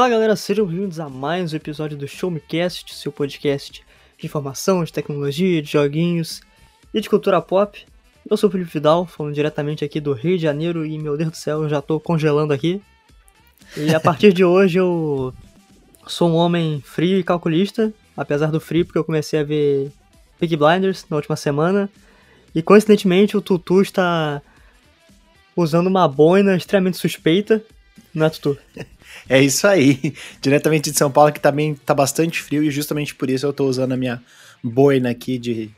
Fala galera, sejam bem-vindos a mais um episódio do Show Me Cast, seu podcast de informação, de tecnologia, de joguinhos e de cultura pop. Eu sou o Felipe Vidal, falando diretamente aqui do Rio de Janeiro e, meu Deus do céu, eu já tô congelando aqui. E a partir de hoje eu sou um homem frio e calculista, apesar do frio, porque eu comecei a ver Peaky Blinders na última semana. E coincidentemente o Tutu está usando uma boina extremamente suspeita, não é, Tutu? É isso aí. Diretamente de São Paulo, que também tá bastante frio, e justamente por isso eu tô usando a minha boina aqui de,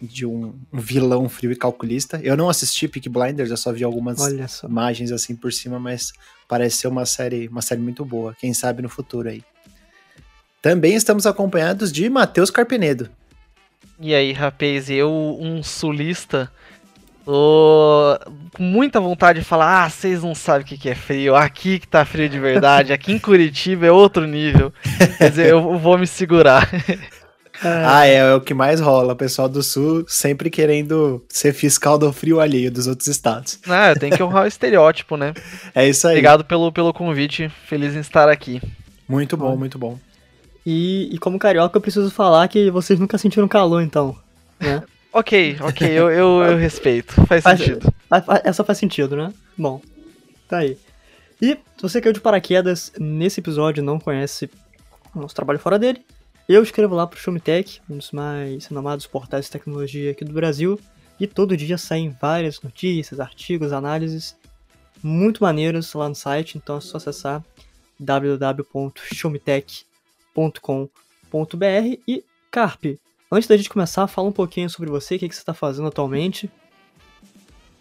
de um, vilão frio e calculista. Eu não assisti Peak Blinders, eu só vi algumas só. imagens assim por cima, mas parece ser uma série, uma série muito boa. Quem sabe no futuro aí. Também estamos acompanhados de Matheus Carpenedo. E aí, rapaz, eu, um sulista, tô com muita vontade de falar: ah, vocês não sabem o que, que é frio, aqui que tá frio de verdade, aqui em Curitiba é outro nível. Quer dizer, eu vou me segurar. Ah, é, é o que mais rola. O pessoal do Sul sempre querendo ser fiscal do frio alheio dos outros estados. Ah, tem que honrar o estereótipo, né? É isso aí. Obrigado pelo, pelo convite, feliz em estar aqui. Muito bom, muito bom. E, e como carioca eu preciso falar que vocês nunca sentiram calor, então, né? Ok, ok, eu, eu, eu respeito, faz sentido. Essa faz sentido, né? Bom, tá aí. E se você caiu de paraquedas nesse episódio e não conhece o nosso trabalho fora dele, eu escrevo lá pro Showmetech, um dos mais renomados portais de tecnologia aqui do Brasil, e todo dia saem várias notícias, artigos, análises muito maneiras lá no site, então é só acessar www.showmetech.com.br e Carpe, antes da gente começar, fala um pouquinho sobre você, o que, que você está fazendo atualmente.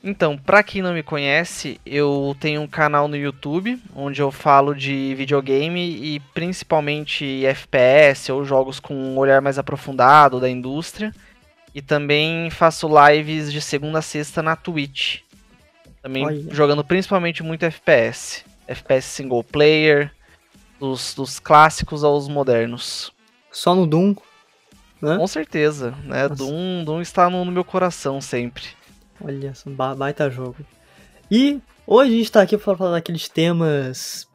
Então, pra quem não me conhece, eu tenho um canal no YouTube onde eu falo de videogame e principalmente FPS ou jogos com um olhar mais aprofundado da indústria. E também faço lives de segunda a sexta na Twitch. Também Olha. jogando principalmente muito FPS. FPS single player, dos, dos clássicos aos modernos. Só no Doom, né? Com certeza, né? Nossa. Doom, Doom está no, no meu coração sempre. Olha, ba- baita jogo. E hoje a gente tá aqui pra falar daqueles temas.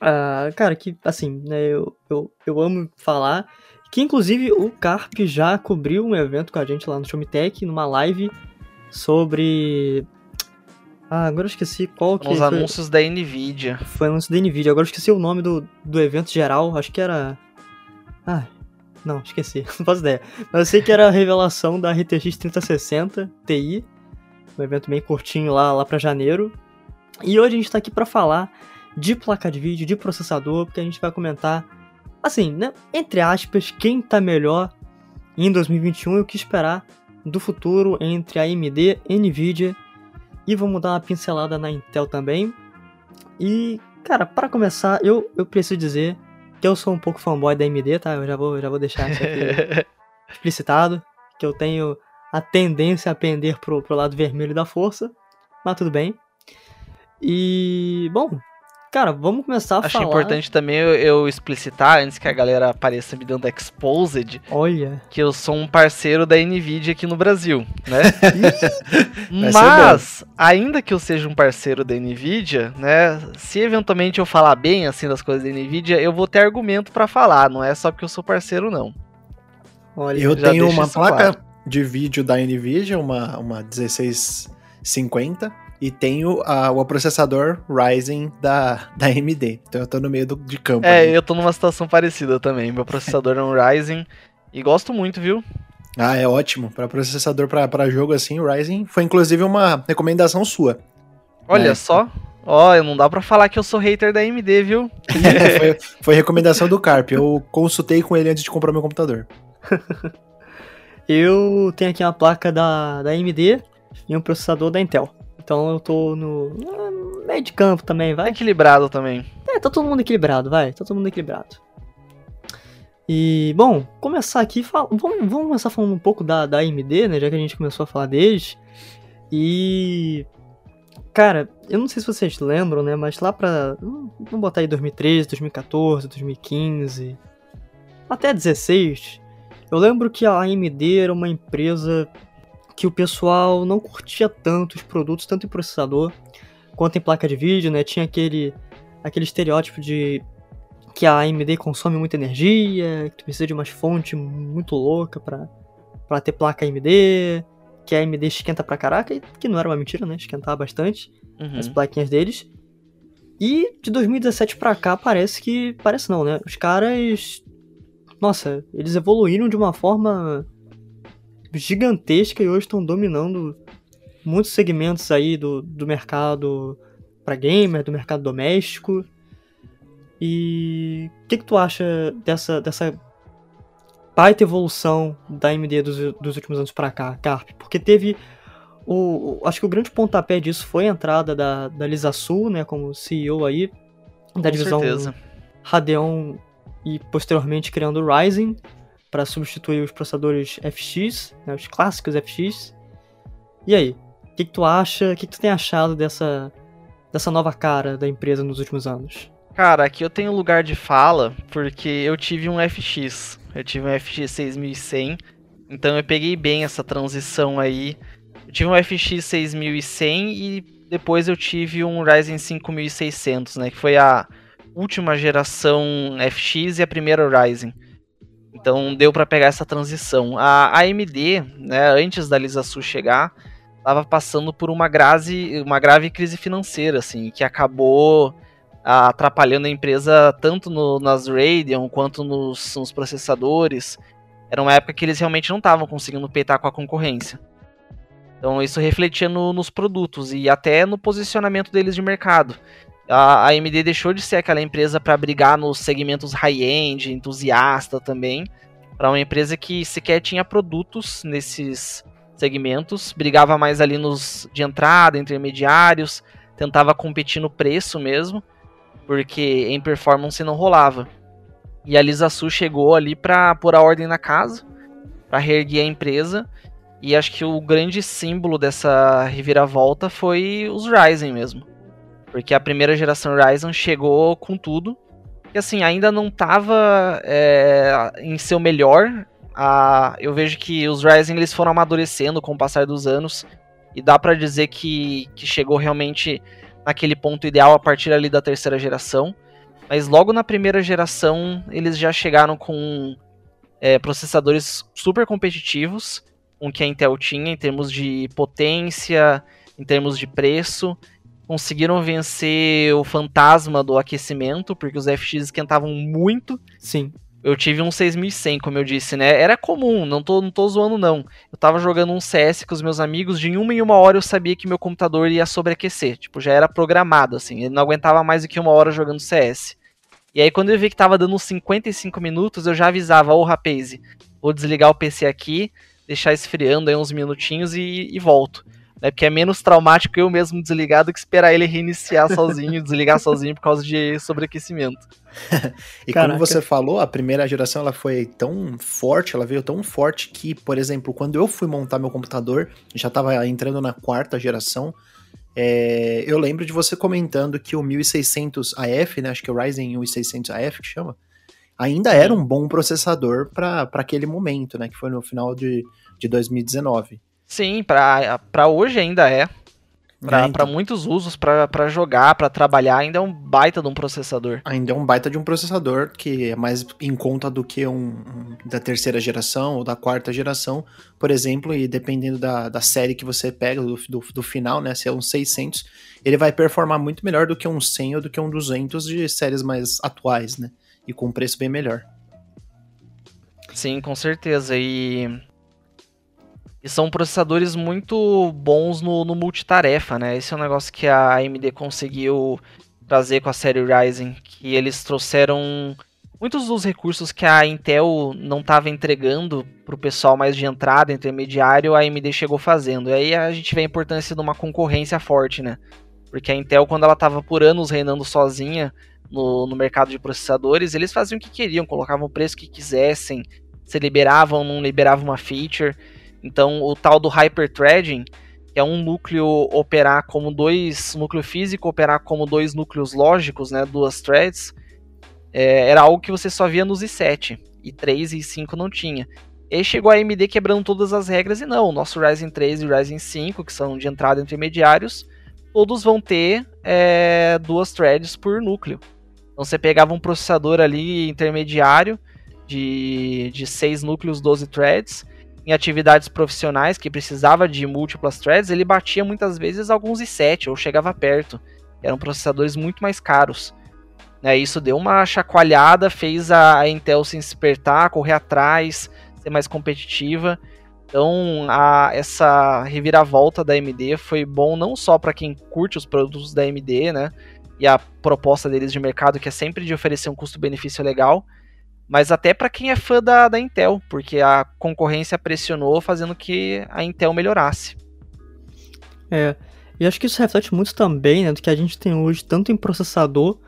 ah, cara, que assim, né, eu, eu, eu amo falar. Que inclusive o Carp já cobriu um evento com a gente lá no Showmetech, numa live sobre. Ah, agora eu esqueci qual que Os foi. anúncios da Nvidia. Foi anúncio da Nvidia. Agora eu esqueci o nome do, do evento geral. Acho que era. Ah, não, esqueci. Não faço ideia. Mas eu sei que era a revelação da RTX 3060 Ti. Um evento bem curtinho lá, lá pra janeiro. E hoje a gente tá aqui pra falar de placa de vídeo, de processador, porque a gente vai comentar, assim, né? Entre aspas, quem tá melhor em 2021 e o que esperar do futuro entre a AMD, Nvidia e vamos dar uma pincelada na Intel também. E, cara, para começar, eu, eu preciso dizer que eu sou um pouco fanboy da AMD, tá? Eu já vou, já vou deixar isso aqui explicitado. Que eu tenho a tendência a pender pro, pro lado vermelho da força. Mas tudo bem. E, bom, cara, vamos começar a Acho falar. importante também eu, eu explicitar, antes que a galera apareça me dando exposed, Olha, que eu sou um parceiro da Nvidia aqui no Brasil, né? Mas, ainda que eu seja um parceiro da Nvidia, né? Se eventualmente eu falar bem assim das coisas da Nvidia, eu vou ter argumento pra falar, não é só porque eu sou parceiro, não. olha. Eu tenho uma placa claro. de vídeo da Nvidia, uma, uma 1650, e tenho a- o processador Ryzen da, da AMD. Então eu tô no meio do, de campo. É, ali. eu tô numa situação parecida também. Meu processador é um Ryzen e gosto muito, viu? Ah, é ótimo. Para processador para jogo assim, o Ryzen foi inclusive uma recomendação sua. Olha É. só. Ó, não dá pra falar que eu sou hater da AMD, viu? foi, foi recomendação do Carp. Eu consultei com ele antes de comprar meu computador. Eu tenho aqui uma placa da, da AMD e um processador da Intel. Então eu tô no meio de campo também, vai. equilibrado também. É, tá todo mundo equilibrado, vai. Tá todo mundo equilibrado. E, bom, começar aqui, fal- vamos, vamos começar falando um pouco da, da AMD, né, já que a gente começou a falar deles. E, cara, eu não sei se vocês lembram, né, mas lá pra, vamos botar aí 2013, 2014, 2015, até 16, eu lembro que a AMD era uma empresa que o pessoal não curtia tanto os produtos, tanto em processador quanto em placa de vídeo, né, tinha aquele, aquele estereótipo de que a AMD consome muita energia, que tu precisa de umas fontes muito louca pra, pra ter placa AMD, que a AMD esquenta pra caraca, que não era uma mentira, né? Esquentava bastante Uhum. as plaquinhas deles. E de 2017 pra cá parece que. Parece não, né? Os caras. Nossa, eles evoluíram de uma forma gigantesca e hoje estão dominando muitos segmentos aí do, do mercado pra gamer, do mercado doméstico. E o que, que tu acha dessa, dessa baita evolução da AMD dos, dos últimos anos pra cá, Carp? Porque teve o, o- acho que o grande pontapé disso foi a entrada da, da Lisa Su, né, como CEO aí, da Com divisão certeza. Radeon e posteriormente criando o Ryzen para substituir os processadores FX, né, os clássicos FX. E aí, o que, que tu acha, o que, que tu tem achado dessa, dessa nova cara da empresa nos últimos anos? Cara, aqui eu tenho lugar de fala porque eu tive um FX. Eu tive um FX 6100. Então eu peguei bem essa transição aí. Eu tive um FX 6100 e depois eu tive um Ryzen 5600, né? Que foi a última geração FX e a primeira Ryzen. Então deu pra pegar essa transição. A AMD, né, antes da Lisa Su chegar, estava passando por uma grave, uma grave crise financeira, assim, que acabou atrapalhando a empresa tanto no- nas Radeon quanto nos, nos processadores. Era uma época que eles realmente não estavam conseguindo peitar com a concorrência. Então isso refletia no- nos produtos e até no posicionamento deles de mercado. A, AMD deixou de ser aquela empresa para brigar nos segmentos high-end, entusiasta também, para uma empresa que sequer tinha produtos nesses segmentos, brigava mais ali nos de entrada, intermediários, tentava competir no preço mesmo, porque em performance não rolava. E a Lisa Su chegou ali para pôr a ordem na casa, para reerguer a empresa, e acho que o grande símbolo dessa reviravolta foi os Ryzen mesmo. Porque a primeira geração Ryzen chegou com tudo, e assim, ainda não estava em seu melhor. A, eu vejo que os Ryzen eles foram amadurecendo com o passar dos anos, e dá para dizer que, que chegou realmente naquele ponto ideal a partir ali da terceira geração. Mas logo na primeira geração eles já chegaram com é, processadores super competitivos, com o que a Intel tinha em termos de potência, em termos de preço. Conseguiram vencer o fantasma do aquecimento, porque os FX esquentavam muito. Sim. Eu tive um 6100, como eu disse, né? Era comum, não tô, não tô zoando não. Eu tava jogando um CS com os meus amigos, de uma em uma hora eu sabia que meu computador ia sobreaquecer. Tipo, já era programado, assim. Ele não aguentava mais do que uma hora jogando CS. E aí, quando eu vi que tava dando uns 55 minutos, eu já avisava, ô rapaz, vou desligar o PC aqui, deixar esfriando aí uns minutinhos e, e volto. Né? Porque é menos traumático eu mesmo desligar do que esperar ele reiniciar sozinho, desligar sozinho por causa de sobreaquecimento. E Caraca. como você falou, a primeira geração ela foi tão forte, ela veio tão forte que, por exemplo, quando eu fui montar meu computador, já estava entrando na quarta geração, é, eu lembro de você comentando que o 1600 AF, né, acho que é o Ryzen 1600 AF que chama, ainda era um bom processador para aquele momento, né, que foi no final de, de 2019. Sim, pra hoje ainda é. Pra muitos usos, pra jogar, pra trabalhar, ainda é um baita de um processador. Ainda é um baita de um processador que é mais em conta do que um, um da terceira geração ou da quarta geração, por exemplo, e dependendo da, da série que você pega, do, do, do final, né, se é um 600, ele vai performar muito melhor do que um 100 ou do que um 200 de séries mais atuais, né, e com um preço bem melhor. Sim, com certeza. E, e são processadores muito bons no, no multitarefa, né? Esse é um negócio que a AMD conseguiu trazer com a série Ryzen, que eles trouxeram muitos dos recursos que a Intel não estava entregando para o pessoal mais de entrada, intermediário, a AMD chegou fazendo. E aí a gente vê a importância de uma concorrência forte, né? Porque a Intel, quando ela estava por anos reinando sozinha no, no mercado de processadores, eles faziam o que queriam, colocavam o preço que quisessem, se liberavam não liberavam uma feature. Então, o tal do hyperthreading, que é um núcleo operar como dois, um núcleo físico operar como dois núcleos lógicos, né, duas threads, é, era algo que você só via nos i7, i3 e i5 não tinha. E chegou a AMD quebrando todas as regras e não, o nosso Ryzen 3 e Ryzen 5, que são de entrada intermediários, todos vão ter é, duas threads por núcleo. Então você pegava um processador ali intermediário de, de 6 núcleos, 12 threads, em atividades profissionais que precisava de múltiplas threads, ele batia muitas vezes alguns i7 ou chegava perto. Eram processadores muito mais caros. Né, isso deu uma chacoalhada, fez a Intel se despertar, correr atrás, ser mais competitiva. Então, a, essa reviravolta da AMD foi bom não só para quem curte os produtos da AMD, né? E a proposta deles de mercado, que é sempre de oferecer um custo-benefício legal, mas até para quem é fã da, da Intel, porque a concorrência pressionou fazendo que a Intel melhorasse. É, e acho que isso reflete muito também né, do que a gente tem hoje, tanto em processador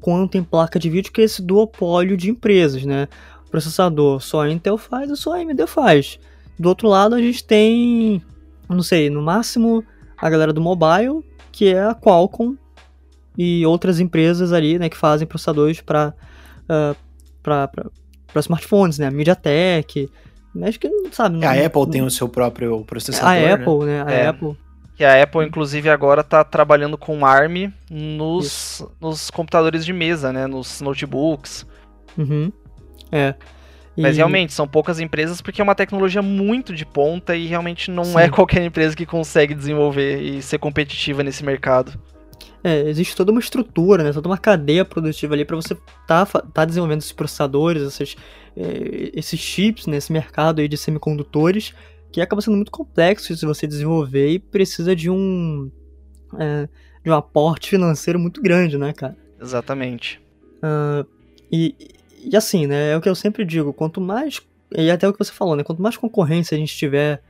quanto em placa de vídeo, que é esse duopólio de empresas, né? Processador só a Intel faz e só a AMD faz. Do outro lado, a gente tem, não sei, no máximo a galera do mobile, que é a Qualcomm e outras empresas ali, né, que fazem processadores para uh, para smartphones, né, a MediaTek, acho que sabe. A Apple tem o seu próprio processador. A né? Apple, né? A É. Apple. Que a Apple, inclusive, agora está trabalhando com ARM nos, nos computadores de mesa, né? Nos notebooks. Uhum. É. Mas E- realmente, são poucas empresas porque é uma tecnologia muito de ponta e realmente não Sim. é qualquer empresa que consegue desenvolver e ser competitiva nesse mercado. É, existe toda uma estrutura, né, toda uma cadeia produtiva ali para você tá, tá desenvolvendo esses processadores, esses, eh, esses chips nesse mercado aí de semicondutores, que acaba sendo muito complexo de você desenvolver e precisa de um é, de um aporte financeiro muito grande, né, cara? Exatamente. E, e assim, né, é o que eu sempre digo, quanto mais, e até o que você falou, né, quanto mais concorrência a gente tiver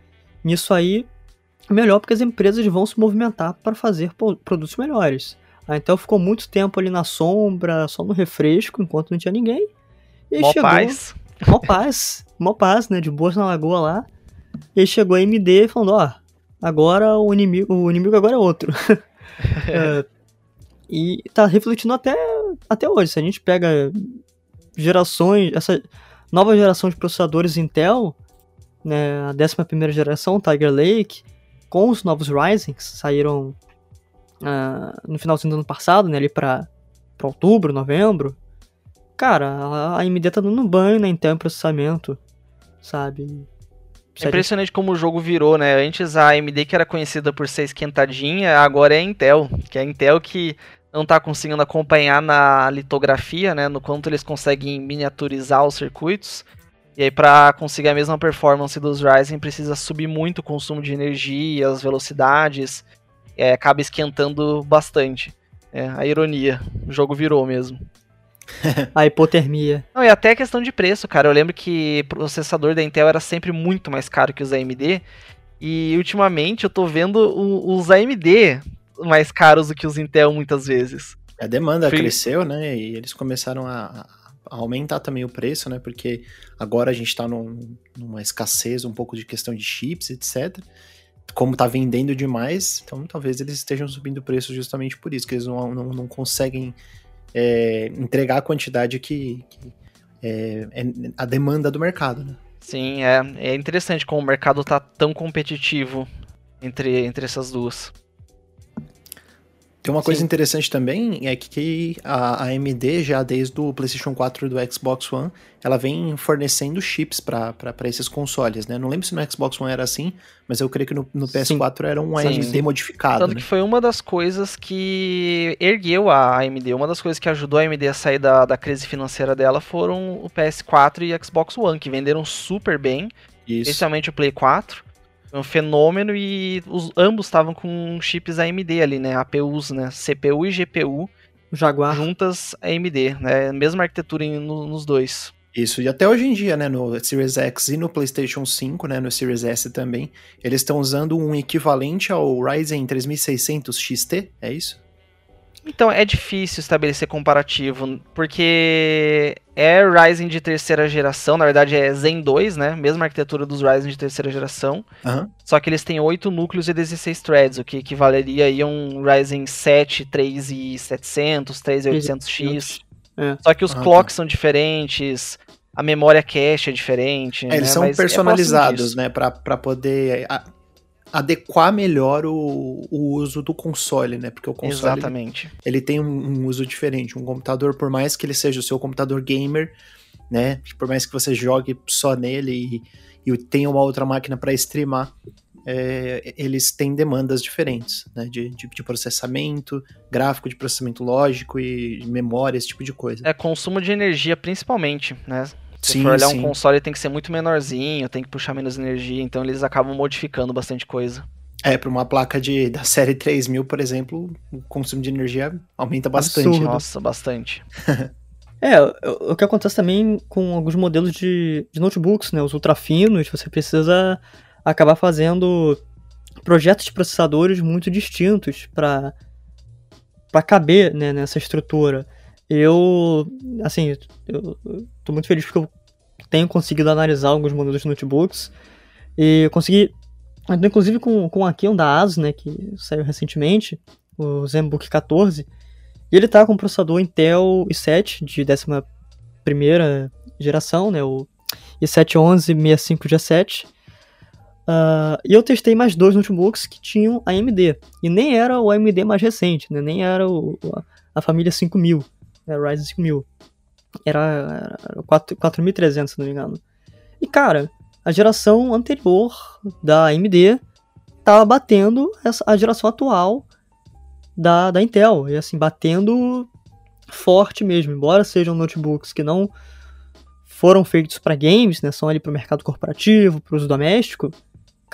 nisso aí, melhor, porque as empresas vão se movimentar para fazer produtos melhores. A Intel ficou muito tempo ali na sombra, só no refresco, enquanto não tinha ninguém. E aí Mó chegou, paz. mó paz, mó paz, né, de boas na lagoa lá. E aí chegou a AMD falando, ó, agora o inimigo, o inimigo agora é outro. É, e tá refletindo até, até hoje. Se a gente pega gerações, essa nova geração de processadores Intel, né, a 11 geração, Tiger Lake, com os novos Ryzen, que saíram ah, no finalzinho do ano passado, né, ali pra, pra outubro, novembro. Cara, a AMD tá dando banho na Intel em processamento, sabe? É impressionante como o jogo virou, né? Antes a AMD, que era conhecida por ser esquentadinha, agora é a Intel. Que é a Intel que não tá conseguindo acompanhar na litografia, né? No quanto eles conseguem miniaturizar os circuitos. E aí, para conseguir a mesma performance dos Ryzen, precisa subir muito o consumo de energia, as velocidades. É, acaba esquentando bastante. É a ironia. O jogo virou mesmo. A hipotermia. Não, e até a questão de preço, cara. Eu lembro que o processador da Intel era sempre muito mais caro que os AMD. E ultimamente eu tô vendo o- os AMD mais caros do que os Intel muitas vezes. A demanda Fui- cresceu, né? E eles começaram a aumentar também o preço, né? Porque agora a gente tá num- numa escassez um pouco de questão de chips, etc. Como tá vendendo demais, então talvez eles estejam subindo o preço justamente por isso, que eles não, não, não conseguem é, entregar a quantidade que, que é, é a demanda do mercado, né? Sim, é, é interessante como o mercado tá tão competitivo entre, entre essas duas. Tem uma coisa Sim. interessante também, é que a AMD já desde o PlayStation 4 e do Xbox One, ela vem fornecendo chips para esses consoles, né? Não lembro se no Xbox One era assim, mas eu creio que no, no PS4 era um Sim. AMD modificado, Tanto né? que foi uma das coisas que ergueu a AMD. Uma das coisas que ajudou a AMD a sair da, da crise financeira dela foram o PS4 e Xbox One, que venderam super bem. Isso. especialmente o Play 4. Foi um fenômeno e os, ambos estavam com chips AMD ali, né? APUs, né? CPU e GPU O Jaguar. juntas AMD, né? Mesma arquitetura em- no- nos dois. Isso, e até hoje em dia, né, no Series X e no PlayStation 5, né, no Series S também, eles estão usando um equivalente ao Ryzen 3600 XT, é isso? Então é difícil estabelecer comparativo, porque é Ryzen de terceira geração, na verdade é Zen 2, né? Mesma arquitetura dos Ryzen de terceira geração, Aham. só que eles têm 8 núcleos e 16 threads, o que equivaleria aí a um Ryzen 7 3700, 3800X. É. Só que os Ah, clocks são diferentes, a memória cache é diferente. É, eles né? são Mas é personalizados, disso. né, pra, pra poder adequar melhor o, o uso do console, né? Porque o console Exatamente. ele tem um, um uso diferente. Um computador, por mais que ele seja o seu computador gamer, né? Por mais que você jogue só nele e, e tenha uma outra máquina para streamar, é, eles têm demandas diferentes, né? De, de, de, processamento, gráfico de processamento lógico e memória, esse tipo de coisa. É consumo de energia principalmente, né? Se Sim, for olhar sim. um console, tem que ser muito menorzinho, tem que puxar menos energia, então eles acabam modificando bastante coisa. É, para uma placa de, da série 3000, por exemplo, o consumo de energia aumenta bastante. Absurdo. né? Nossa, bastante. É, o, que acontece também com alguns modelos de, de notebooks, né? Os ultrafinos, você precisa acabar fazendo projetos de processadores muito distintos para para caber né, nessa estrutura. Eu, assim, eu, tô muito feliz porque eu tenho conseguido analisar alguns modelos de notebooks e consegui, inclusive com, com aqui um da ASUS, né, que saiu recentemente, o ZenBook 14, e ele tá com um processador Intel i7 de 11 geração, né, o i7-1165G7, Uh, e eu testei mais dois notebooks que tinham AMD. E nem era o AMD mais recente, né? Nem era o, a, a família 5000, era Ryzen 5000. Era, era 4, 4300, se não me engano. E cara, a geração anterior da AMD tava batendo essa, a geração atual da, da Intel. E assim, batendo forte mesmo. Embora sejam notebooks que não foram feitos para games, né? São ali para o mercado corporativo, para uso doméstico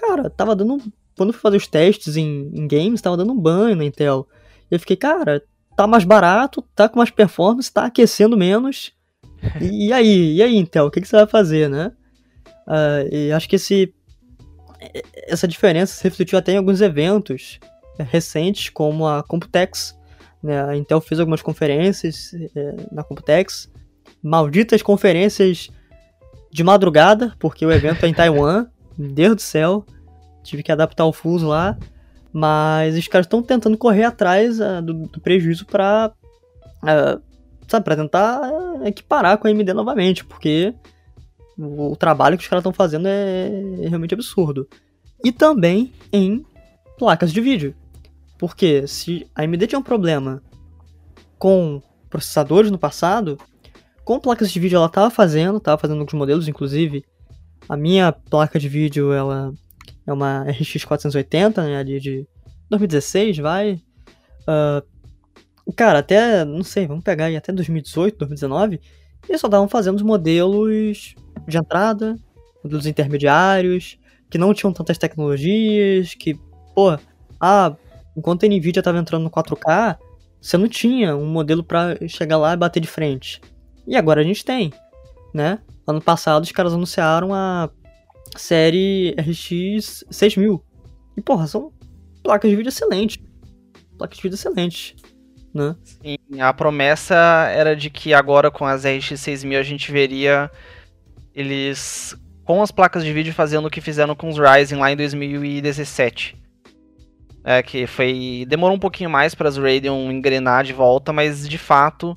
cara, tava dando. Quando fui fazer os testes em, em games, tava dando um banho na Intel. E eu fiquei, cara, tá mais barato, tá com mais performance, tá aquecendo menos. E, e aí? E aí, Intel? O que, que você vai fazer, né? Uh, e acho que esse, essa diferença se refletiu até em alguns eventos recentes, como a Computex. Né? A Intel fez algumas conferências é, na Computex. Malditas conferências de madrugada, porque o evento é em Taiwan. Meu Deus do céu. Tive que adaptar o fuso lá. Mas os caras estão tentando correr atrás uh, do, do, prejuízo pra. Uh, sabe, pra tentar uh, equiparar com a AMD novamente. Porque o, o trabalho que os caras estão fazendo é, é realmente absurdo. E também em placas de vídeo. Porque se a AMD tinha um problema com processadores no passado, com placas de vídeo ela estava fazendo, estava fazendo alguns modelos, inclusive a minha placa de vídeo, ela é uma RX 480, né, ali de 2016, vai. Uh, cara, até, não sei, vamos pegar aí até 2018, 2019, eles só estavam fazendo os modelos de entrada, modelos intermediários, que não tinham tantas tecnologias, que, pô, ah, enquanto a Nvidia estava entrando no 4K, você não tinha um modelo para chegar lá e bater de frente. E agora a gente tem, né? Ano passado os caras anunciaram a série RX 6000. E porra, são placas de vídeo excelentes. Placas de vídeo excelentes, né? Sim, a promessa era de que agora com as RX 6000 a gente veria eles com as placas de vídeo fazendo o que fizeram com os Ryzen lá em 2017. É, que foi. Demorou um pouquinho mais para as Radeon engrenar de volta, mas de fato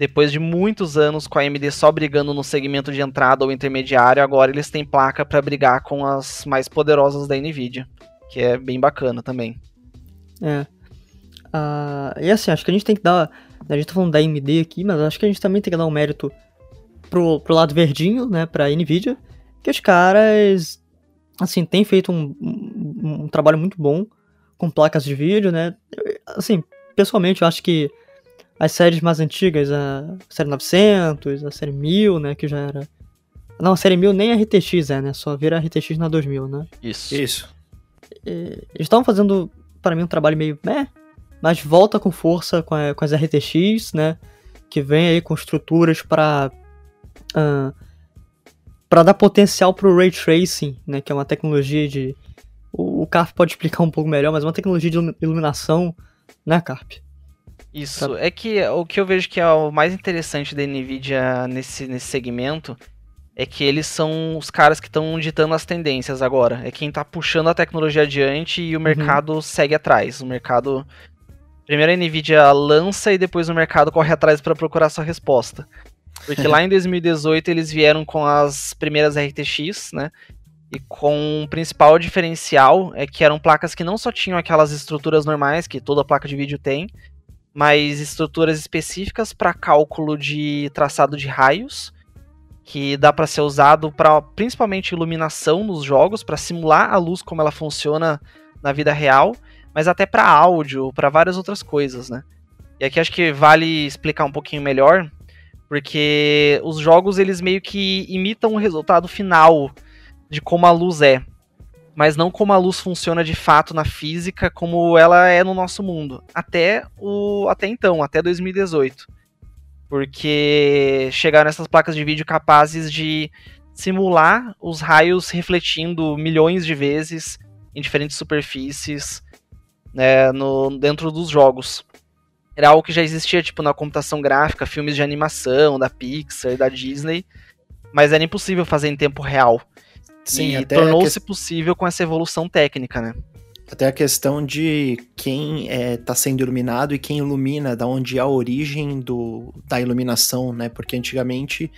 depois de muitos anos com a AMD só brigando no segmento de entrada ou intermediário, agora eles têm placa para brigar com as mais poderosas da Nvidia, que é bem bacana também. É. Uh, e assim, acho que a gente tem que dar. A gente tá falando da AMD aqui, mas acho que a gente também tem que dar um mérito pro, pro lado verdinho, né, pra Nvidia, que os caras, assim, têm feito um, um, um trabalho muito bom com placas de vídeo, né. Assim, pessoalmente, eu acho que as séries mais antigas, a série 900, a série 1000, né, que já era... Não, a série 1000 nem a RTX é, né, só vira a RTX na 2000, né. Isso. Isso. E, eles estavam fazendo, para mim, um trabalho meio, né, mas volta com força com, a, com as RTX, né, que vem aí com estruturas para uh, para dar potencial pro Ray Tracing, né, que é uma tecnologia de... O, o Carp pode explicar um pouco melhor, mas é uma tecnologia de iluminação, né, Carp? Isso, tá. é que o que eu vejo que é o mais interessante da Nvidia nesse, nesse segmento é que eles são os caras que estão ditando as tendências agora. É quem está puxando a tecnologia adiante e o mercado uhum. segue atrás. O mercado. Primeiro a Nvidia lança e depois o mercado corre atrás para procurar sua resposta. Porque lá em 2018 eles vieram com as primeiras RTX, né? E com o principal diferencial é que eram placas que não só tinham aquelas estruturas normais que toda placa de vídeo tem, mas estruturas específicas para cálculo de traçado de raios, que dá para ser usado para principalmente iluminação nos jogos, para simular a luz como ela funciona na vida real, mas até para áudio, para várias outras coisas, né? E aqui acho que vale explicar um pouquinho melhor, porque os jogos eles meio que imitam o resultado final de como a luz é, mas não como a luz funciona de fato na física, como ela é no nosso mundo. Até o até então, até 2018. Porque chegaram essas placas de vídeo capazes de simular os raios refletindo milhões de vezes em diferentes superfícies né, no, dentro dos jogos. Era algo que já existia tipo na computação gráfica, filmes de animação da Pixar, da Disney, mas era impossível fazer em tempo real. Sim, e tornou-se que... possível com essa evolução técnica, né? Até a questão de quem está é, tá sendo iluminado e quem ilumina, da onde é a origem do, da iluminação, né? Porque antigamente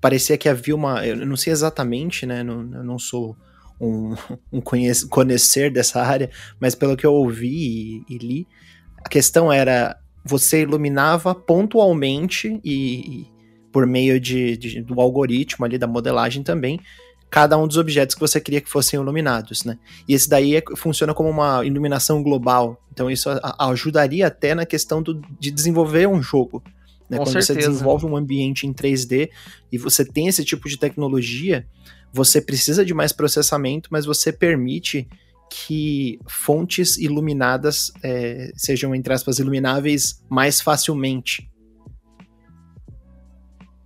parecia que havia uma. Eu não sei exatamente, né? Não, eu não sou um, um conhecer dessa área, mas pelo que eu ouvi e, e li, a questão era você iluminava pontualmente e, e por meio de, de, do algoritmo ali da modelagem também cada um dos objetos que você queria que fossem iluminados, né? E esse daí é, funciona como uma iluminação global. Então isso a, ajudaria até na questão do, de desenvolver um jogo. Né? Quando certeza. você desenvolve um ambiente em 3D e você tem esse tipo de tecnologia, você precisa de mais processamento, mas você permite que fontes iluminadas é, sejam, entre aspas, ilumináveis mais facilmente.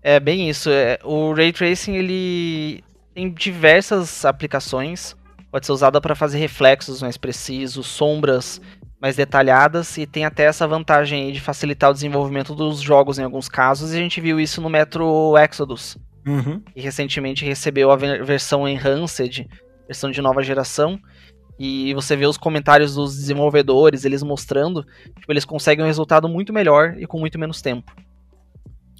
É bem isso. É, o Ray Tracing ele tem diversas aplicações. Pode ser usada para fazer reflexos mais precisos, sombras mais detalhadas e tem até essa vantagem de facilitar o desenvolvimento dos jogos em alguns casos. E a gente viu isso no Metro Exodus, uhum. que recentemente recebeu a versão Enhanced, versão de nova geração. E você vê os comentários dos desenvolvedores, eles mostrando, tipo, eles conseguem um resultado muito melhor e com muito menos tempo.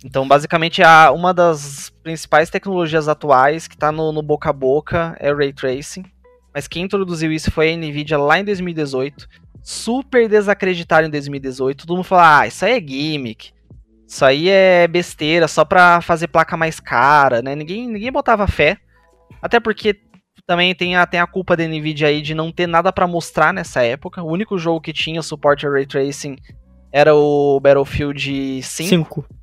Então, basicamente, a, uma das principais tecnologias atuais que está no, no, boca a boca é o Ray Tracing. Mas quem introduziu isso foi a Nvidia lá em 2018. Super desacreditado em 2018. Todo mundo falou: ah, isso aí é gimmick. Isso aí é besteira, só pra fazer placa mais cara, né? Ninguém, ninguém botava fé. Até porque também tem a, tem a culpa da Nvidia aí de não ter nada para mostrar nessa época. O único jogo que tinha suporte a Ray Tracing era o Battlefield 5. 5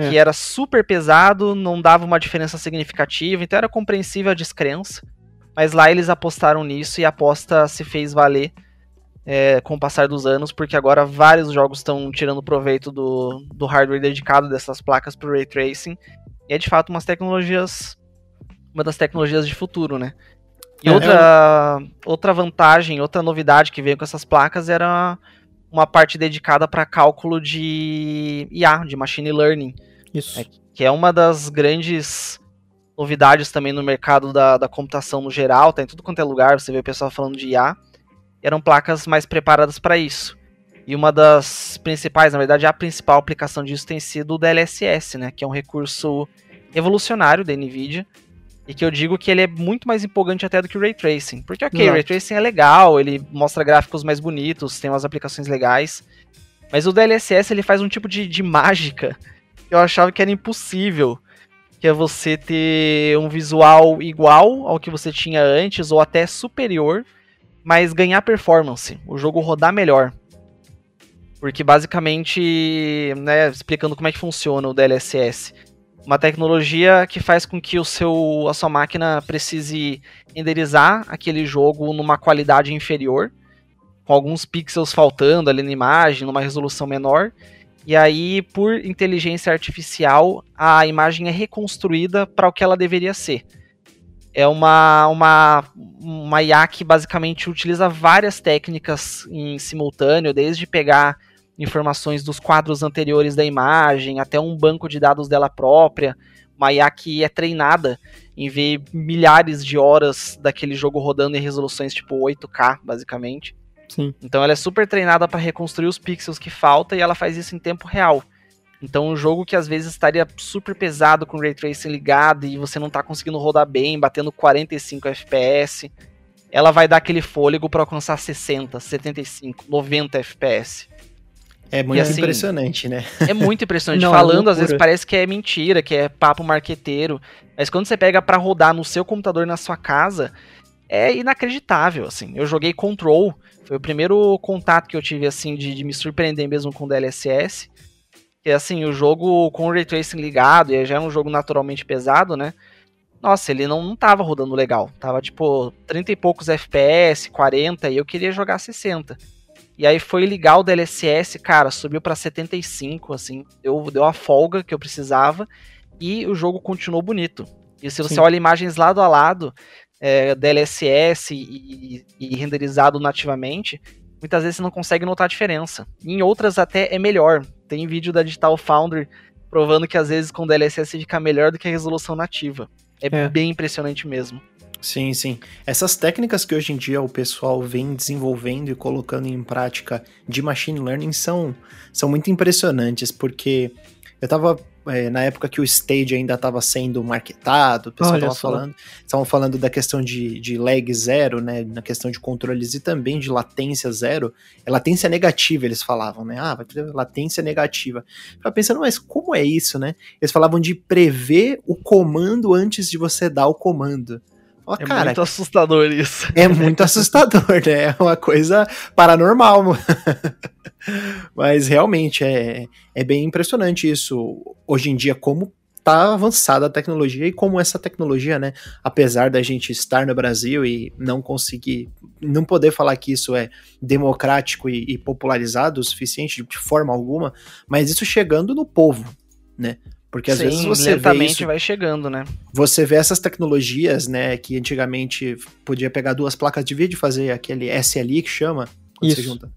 é. que era super pesado, não dava uma diferença significativa, então era compreensível a descrença. Mas lá eles apostaram nisso e a aposta se fez valer é, com o passar dos anos, porque agora vários jogos estão tirando proveito do, do hardware dedicado dessas placas para o Ray Tracing. E é de fato umas tecnologias. Uma das tecnologias de futuro, né? E é, outra, eu... outra vantagem, outra novidade que veio com essas placas era uma parte dedicada para cálculo de IA, de machine learning. Isso. É, que é uma das grandes novidades também no mercado da, da computação no geral, tá em tudo quanto é lugar, você vê o pessoal falando de IA. Eram placas mais preparadas para isso. E uma das principais, na verdade, a principal aplicação disso tem sido o DLSS, né? Que é um recurso evolucionário da NVIDIA. E que eu digo que ele é muito mais empolgante até do que o Ray Tracing. Porque, ok, o Ray Tracing é legal, ele mostra gráficos mais bonitos, tem umas aplicações legais. Mas o DLSS ele faz um tipo de, de mágica eu achava que era impossível. Que é você ter um visual igual ao que você tinha antes, ou até superior, mas ganhar performance, o jogo rodar melhor. Porque basicamente, né, explicando como é que funciona o DLSS, uma tecnologia que faz com que o seu, a sua máquina precise renderizar aquele jogo numa qualidade inferior, com alguns pixels faltando ali na imagem, numa resolução menor, e aí, por inteligência artificial, a imagem é reconstruída para o que ela deveria ser. É uma, uma, uma IA que basicamente utiliza várias técnicas em simultâneo, desde pegar informações dos quadros anteriores da imagem até um banco de dados dela própria. Uma IA que é treinada em ver milhares de horas daquele jogo rodando em resoluções tipo 8K, basicamente. Sim. Então ela é super treinada para reconstruir os pixels que falta e ela faz isso em tempo real. Então, um jogo que às vezes estaria super pesado com o Ray Tracing ligado e você não tá conseguindo rodar bem, batendo 45 FPS, ela vai dar aquele fôlego para alcançar 60, 75, 90 FPS. É muito assim, impressionante, né? É muito impressionante. Não, é Falando, é às vezes parece que é mentira, que é papo marqueteiro. Mas quando você pega para rodar no seu computador na sua casa, é inacreditável, assim. Eu joguei Control, foi o primeiro contato que eu tive, assim, de, de me surpreender mesmo com DLSS. Que, assim, o jogo com o Ray Tracing ligado, e já é um jogo naturalmente pesado, né? Nossa, ele não, não tava rodando legal. Tava, tipo, 30 e poucos FPS, 40, e eu queria jogar 60. E aí foi ligar o DLSS, cara, subiu para 75, assim, deu, deu a folga que eu precisava e o jogo continuou bonito. E se você Sim. olha imagens lado a lado, é, DLSS e, e, renderizado nativamente, muitas vezes você não consegue notar a diferença. Em outras até é melhor. Tem vídeo da Digital Foundry provando que às vezes com DLSS fica melhor do que a resolução nativa. É, é. bem impressionante mesmo. Sim, sim. Essas técnicas que hoje em dia o pessoal vem desenvolvendo e colocando em prática de machine learning são, são muito impressionantes, porque eu tava. É, na época que o Stage ainda estava sendo marketado, o pessoal estava falando, estavam falando da questão de, de lag zero, né, na questão de controles e também de latência zero, é latência negativa, eles falavam, né, ah, vai ter latência negativa. Eu tava pensando, mas como é isso, né? Eles falavam de prever o comando antes de você dar o comando. É cara, muito assustador isso. É muito assustador, né? É uma coisa paranormal. Mas realmente é, é bem impressionante isso. Hoje em dia, como tá avançada a tecnologia e como essa tecnologia, né, apesar da gente estar no Brasil e não conseguir, não poder falar que isso é democrático e, e popularizado o suficiente de forma alguma, mas isso chegando no povo, né? Porque às Sim, vezes você vê isso, vai chegando, né? Você vê essas tecnologias, né, que antigamente podia pegar duas placas de vídeo e fazer aquele SLI que chama, quando isso. você junta,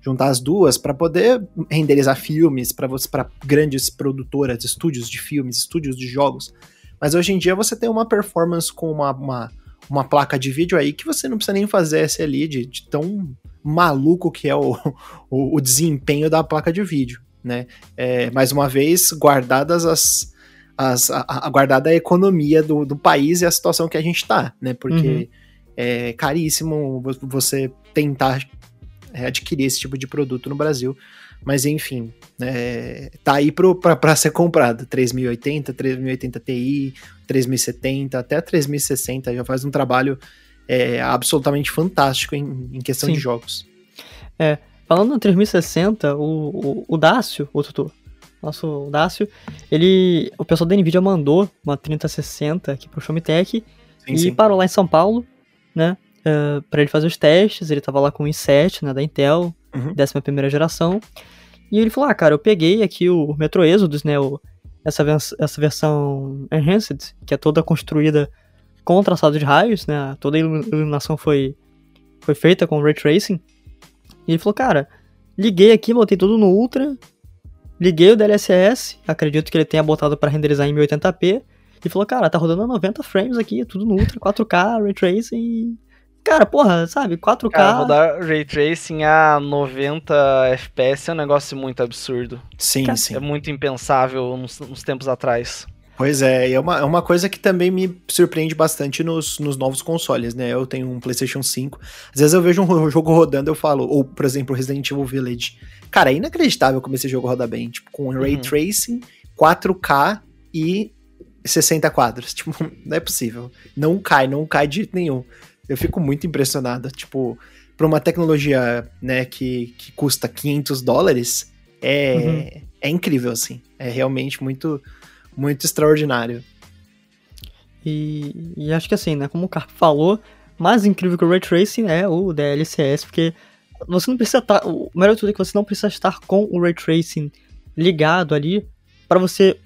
juntar as duas para poder renderizar filmes para você para grandes produtoras, estúdios de filmes, estúdios de jogos. Mas hoje em dia você tem uma performance com uma, uma, uma placa de vídeo aí que você não precisa nem fazer SLI de, de tão maluco que é o, o, o desempenho da placa de vídeo né? É, mais uma vez, guardadas as, as a, a, guardada a economia do, do país e a situação que a gente está, né? Porque uhum. é caríssimo você tentar é, adquirir esse tipo de produto no Brasil. Mas enfim, é, tá aí para ser comprado. 3080, 3080 Ti, 3070, até 3060 já faz um trabalho é, absolutamente fantástico em, em questão Sim. de jogos. É, Falando no 3060, o, o, o Dácio, o tutor, nosso Dácio, ele, o pessoal da Nvidia mandou uma 3060 aqui pro Showmetech sim, e sim. parou lá em São Paulo, né, uh, para ele fazer os testes, ele tava lá com o i7, né, da Intel, uhum. 11 geração, e ele falou, ah, cara, eu peguei aqui o Metro Exodus, né, o, essa, essa versão Enhanced, que é toda construída com traçado de raios, né, toda a iluminação foi, foi feita com Ray Tracing, e ele falou, cara, liguei aqui, botei tudo no Ultra, liguei o DLSS, acredito que ele tenha botado para renderizar em 1080p, e falou, cara, tá rodando a 90 frames aqui, tudo no Ultra, 4K, Ray Tracing, Cara, porra, sabe, 4K... Cara, rodar Ray Tracing a 90 FPS é um negócio muito absurdo. Sim, cara, sim. É muito impensável nos, nos tempos atrás. Pois é, e é uma, é uma coisa que também me surpreende bastante nos, nos novos consoles, né? Eu tenho um PlayStation 5. Às vezes eu vejo um jogo rodando, eu falo, ou por exemplo, Resident Evil Village. Cara, é inacreditável como esse jogo roda bem. Tipo, com ray uhum. tracing, 4K e 60 quadros. Tipo, não é possível. Não cai, não cai de jeito nenhum. Eu fico muito impressionado. Tipo, pra uma tecnologia, né, que, que custa 500 dólares, é, uhum. é incrível, assim. É realmente muito muito extraordinário. E, e, acho que assim, né, como o Carp falou, mais incrível que o Ray Tracing é o DLSS, porque você não precisa estar, tá, o melhor de tudo é que você não precisa estar com o Ray Tracing ligado ali para você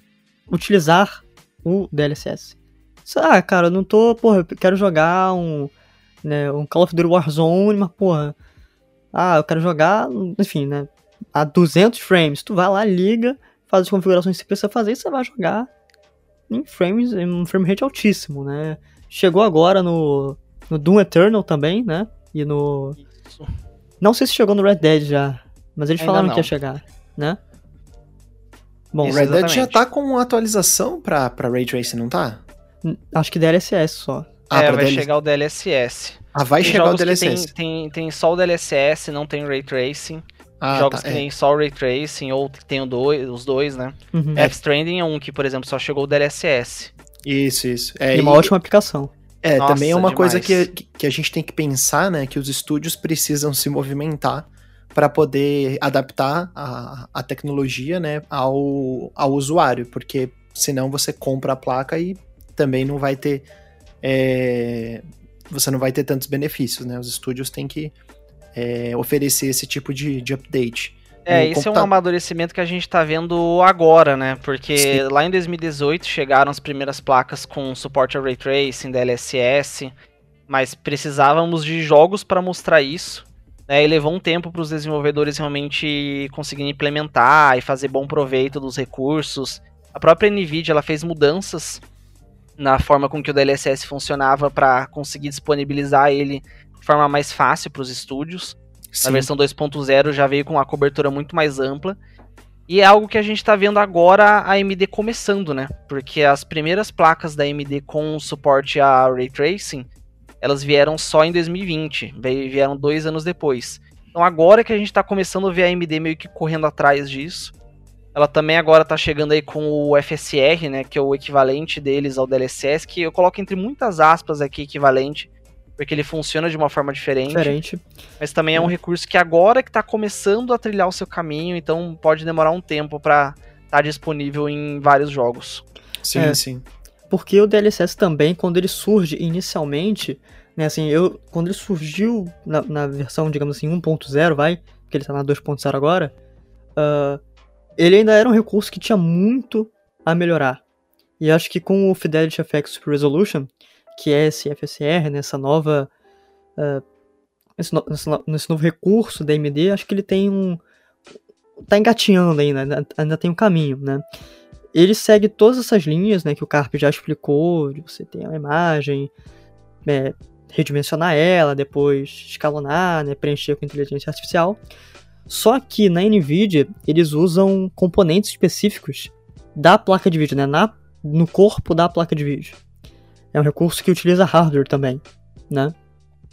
utilizar o DLSS. Ah, cara, eu não tô, porra, eu quero jogar um, né, um Call of Duty Warzone, mas porra, ah, eu quero jogar, enfim, né, a 200 frames, tu vai lá, liga, faz as configurações que você precisa fazer e você vai jogar em frames, em um frame rate altíssimo, né? Chegou agora no, no Doom Eternal também, né? E no. Isso. Não sei se chegou no Red Dead já, mas eles Ainda falaram não. que ia chegar, né? Bom, O Isso, Red Dead já tá com uma atualização pra, pra Ray Tracing, não tá? acho que DLSS só. Ah, é, vai DL... chegar o DLSS. ah, vai Tem chegar o DLSS. Tem, tem, tem só o DLSS, não tem Ray Tracing. Ah, jogos tá, que é. tem só o Ray Tracing, ou que tem dois, os dois, né? Uhum. Death Stranding é um que, por exemplo, só chegou o DLSS. Isso, isso. É, E uma e- ótima aplicação. É, Nossa, também é uma coisa demais. que, que a gente tem que pensar, né? Que os estúdios precisam se movimentar para poder adaptar a, a tecnologia, né, ao, ao usuário, porque senão você compra a placa e também não vai ter. é, você não vai ter tantos benefícios, né? Os estúdios têm que é, oferecer esse tipo de, de update. É, esse é um amadurecimento que a gente tá vendo agora, né? Porque Sim. lá em 2018 chegaram as primeiras placas com suporte a Ray Tracing, DLSS, mas precisávamos de jogos para mostrar isso. Né? E levou um tempo para os desenvolvedores realmente conseguirem implementar e fazer bom proveito dos recursos. A própria Nvidia ela fez mudanças na forma com que o DLSS funcionava para conseguir disponibilizar ele de forma mais fácil para os estúdios. Sim. A versão 2.0 já veio com uma cobertura muito mais ampla. E é algo que a gente está vendo agora a AMD começando, né? Porque as primeiras placas da AMD com suporte a Ray Tracing, elas vieram só em 2020, veio- vieram dois anos depois. Então agora que a gente está começando a ver a AMD meio que correndo atrás disso. Ela também agora está chegando aí com o FSR, né? Que é o equivalente deles ao DLSS, que eu coloco entre muitas aspas aqui equivalente, porque ele funciona de uma forma diferente. Diferente. Mas também é um recurso que agora que tá começando a trilhar o seu caminho, então pode demorar um tempo pra estar disponível em vários jogos. Sim, É. sim. Porque o DLSS também, quando ele surge inicialmente, né, assim, eu, quando ele surgiu na, na versão, digamos assim, 1.0, vai, porque ele tá na 2.0 agora, ah, ele ainda era um recurso que tinha muito a melhorar. E acho que com o Fidelity FX Super Resolution, que é esse FSR, nessa nova. ah, esse, no- nesse no- nesse novo recurso da AMD, acho que ele tem um. tá engatinhando ainda, ainda, ainda tem um caminho, né? ele segue todas essas linhas, né, que o Carp já explicou, de você ter uma imagem, é, redimensionar ela, depois escalonar, né, preencher com inteligência artificial. Só que na NVIDIA, eles usam componentes específicos da placa de vídeo, né, na, no corpo da placa de vídeo. É um recurso que utiliza hardware também, né?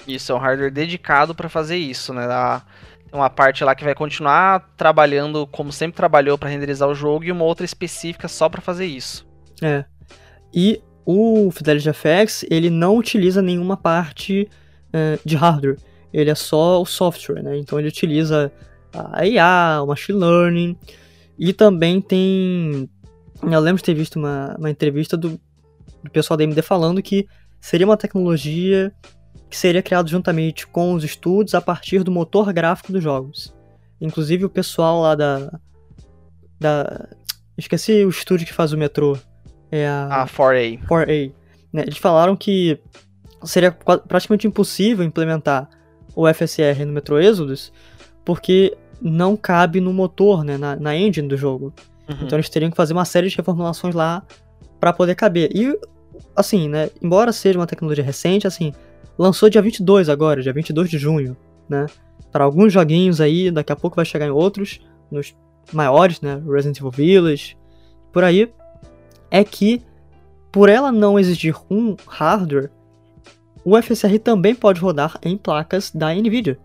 Isso é um hardware dedicado pra fazer isso, né? A- Tem uma parte lá que vai continuar trabalhando como sempre trabalhou pra renderizar o jogo e uma outra específica só pra fazer isso. É. E o Fidelity FX, ele não utiliza nenhuma parte eh, de hardware. Ele é só o software, né? Então ele utiliza a IA, o machine learning. E também tem... Eu lembro de ter visto uma, uma entrevista do, do pessoal da AMD falando que seria uma tecnologia que seria criada juntamente com os estúdios a partir do motor gráfico dos jogos. Inclusive o pessoal lá da... da esqueci o estúdio que faz o metrô. É a A 4A. 4A. né? Eles falaram que seria praticamente impossível implementar o FSR no Metro Exodus porque não cabe no motor, né, na, na engine do jogo. Uhum. Então eles teriam que fazer uma série de reformulações lá para poder caber. E, assim, né, embora seja uma tecnologia recente, assim, lançou dia 22 agora, dia 22 de junho, né? Para alguns joguinhos aí, daqui a pouco vai chegar em outros, nos maiores, né, Resident Evil Village, por aí, é que por ela não exigir um hardware, o FSR também pode rodar em placas da Nvidia.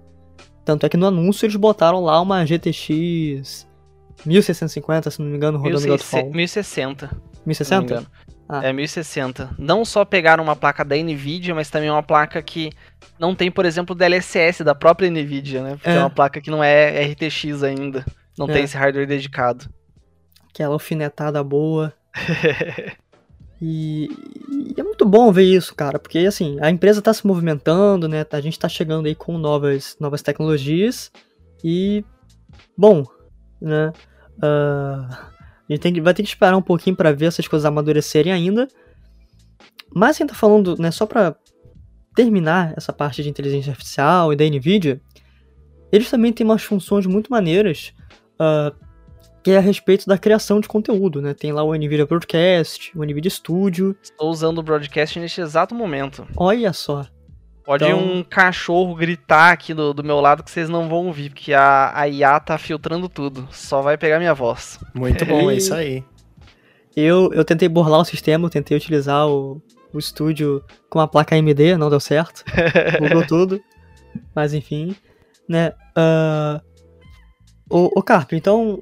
Tanto é que no anúncio eles botaram lá uma GTX 1650, se não me engano, rodando 1600 Godfall. 1060, se não me 1060? engano. Ah. É 1060. Não só pegaram uma placa da Nvidia, mas também uma placa que não tem, por exemplo, DLSS da própria Nvidia, né? Porque é, É. uma placa que não é RTX ainda. Não É. tem esse hardware dedicado. Aquela alfinetada boa. E, e é muito bom ver isso, cara, porque assim, a empresa tá se movimentando, né? A gente tá chegando aí com novas, novas tecnologias e bom, né? ah, a gente tem que- vai ter que esperar um pouquinho pra ver essas coisas amadurecerem ainda. Mas quem tá falando, né, só pra terminar essa parte de inteligência artificial e da Nvidia, eles também têm umas funções muito maneiras ah, que é a respeito da criação de conteúdo, né? Tem lá o NVIDIA Broadcast, o NVIDIA Studio, Estou usando o broadcast neste exato momento. olha só. Pode Então- um cachorro gritar aqui do, do meu lado que vocês não vão ouvir, porque a, a IA tá filtrando tudo. Só vai pegar minha voz. Muito bom, é isso aí. Eu, eu tentei burlar o sistema, eu tentei utilizar o, o estúdio com a placa AMD, não deu certo. Bugou tudo. Mas enfim, né? Ah, o, o Carp, então.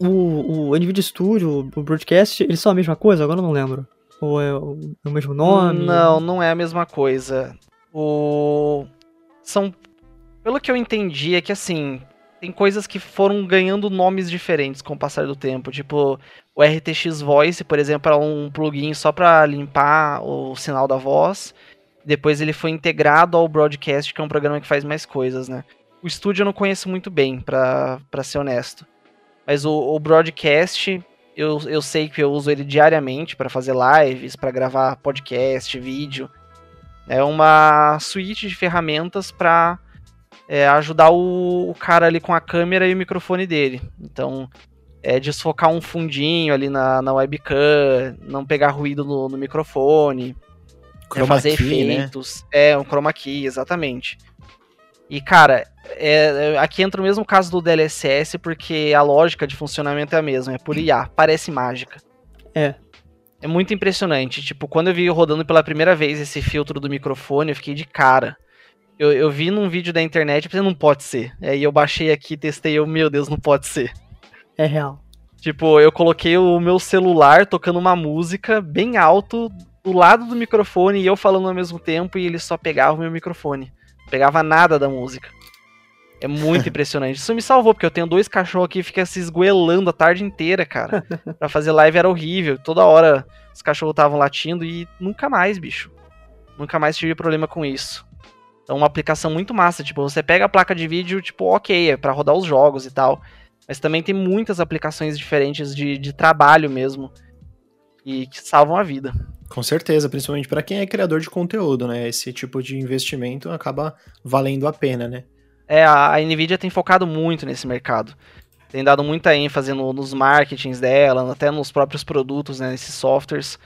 O, o NVIDIA Studio, o Broadcast, eles são a mesma coisa? Agora eu não lembro. Ou é o, é o mesmo nome? Não, não é a mesma coisa. O. São. Pelo que eu entendi, é que assim. Tem coisas que foram ganhando nomes diferentes com o passar do tempo. Tipo, o RTX Voice, por exemplo, era um plugin só pra limpar o sinal da voz. Depois ele foi integrado ao Broadcast, que é um programa que faz mais coisas, né? O estúdio eu não conheço muito bem, pra ser honesto. Mas o, o Broadcast, eu, eu sei que eu uso ele diariamente para fazer lives, para gravar podcast, vídeo. É uma suíte de ferramentas para ajudar o, o cara ali com a câmera e o microfone dele. Então, é desfocar um fundinho ali na, na webcam, não pegar ruído no, no microfone, é fazer key, né? efeitos. É, um chroma key, exatamente. E, cara, é- é- aqui entra o mesmo caso do DLSS, porque a lógica de funcionamento é a mesma, é por IA, parece mágica. É. É muito impressionante. Tipo, quando eu vi rodando pela primeira vez esse filtro do microfone, eu fiquei de cara. Eu, eu vi num vídeo da internet, eu pensei, não pode ser. Aí eu baixei aqui, testei, eu, meu Deus, não pode ser. É real. Tipo, eu coloquei o meu celular tocando uma música bem alto do lado do microfone e eu falando ao mesmo tempo e ele só pegava o meu microfone. Não pegava nada da música. É muito impressionante. Isso me salvou, porque eu tenho dois cachorros aqui que ficam se esgoelando a tarde inteira, cara. pra fazer live era horrível. Toda hora os cachorros estavam latindo e nunca mais, bicho. Nunca mais tive problema com isso. Então, uma aplicação muito massa. Tipo, você pega a placa de vídeo, tipo, ok, é pra rodar os jogos e tal. Mas também tem muitas aplicações diferentes de, de trabalho mesmo. E que salvam a vida. Com certeza, principalmente para quem é criador de conteúdo, né? Esse tipo de investimento acaba valendo a pena, né? É, a, a Nvidia tem focado muito nesse mercado. Tem dado muita ênfase no- nos marketings dela, até nos próprios produtos, né, nesses softwares,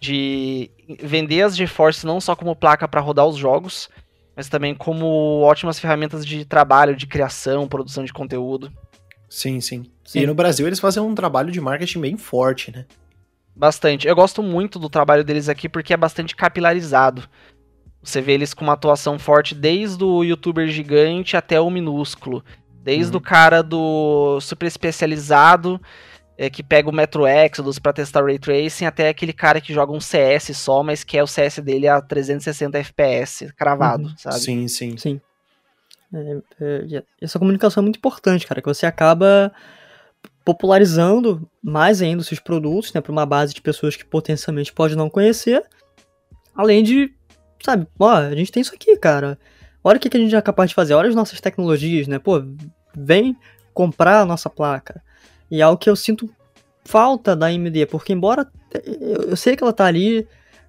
de vender as GeForce não só como placa para rodar os jogos, mas também como ótimas ferramentas de trabalho, de criação, produção de conteúdo. Sim, sim, Sim. E no Brasil eles fazem um trabalho de marketing bem forte, né? Bastante. Eu gosto muito do trabalho deles aqui porque é bastante capilarizado. Você vê eles com uma atuação forte desde o youtuber gigante até o minúsculo. Desde Uhum. o cara do super especializado é, que pega o Metro Exodus pra testar Ray Tracing até aquele cara que joga um CS só, mas quer o CS dele a 360 FPS, cravado, Uhum. sabe? Sim, sim. Sim. É, é, e essa comunicação é muito importante, cara, que você acaba popularizando mais ainda os seus produtos, né, para uma base de pessoas que potencialmente pode não conhecer, além de, sabe, ó, a gente tem isso aqui, cara. Olha o que, que a gente é capaz de fazer, olha as nossas tecnologias, né, pô, vem comprar a nossa placa. E é algo que eu sinto falta da AMD, porque embora eu, sei que ela tá ali,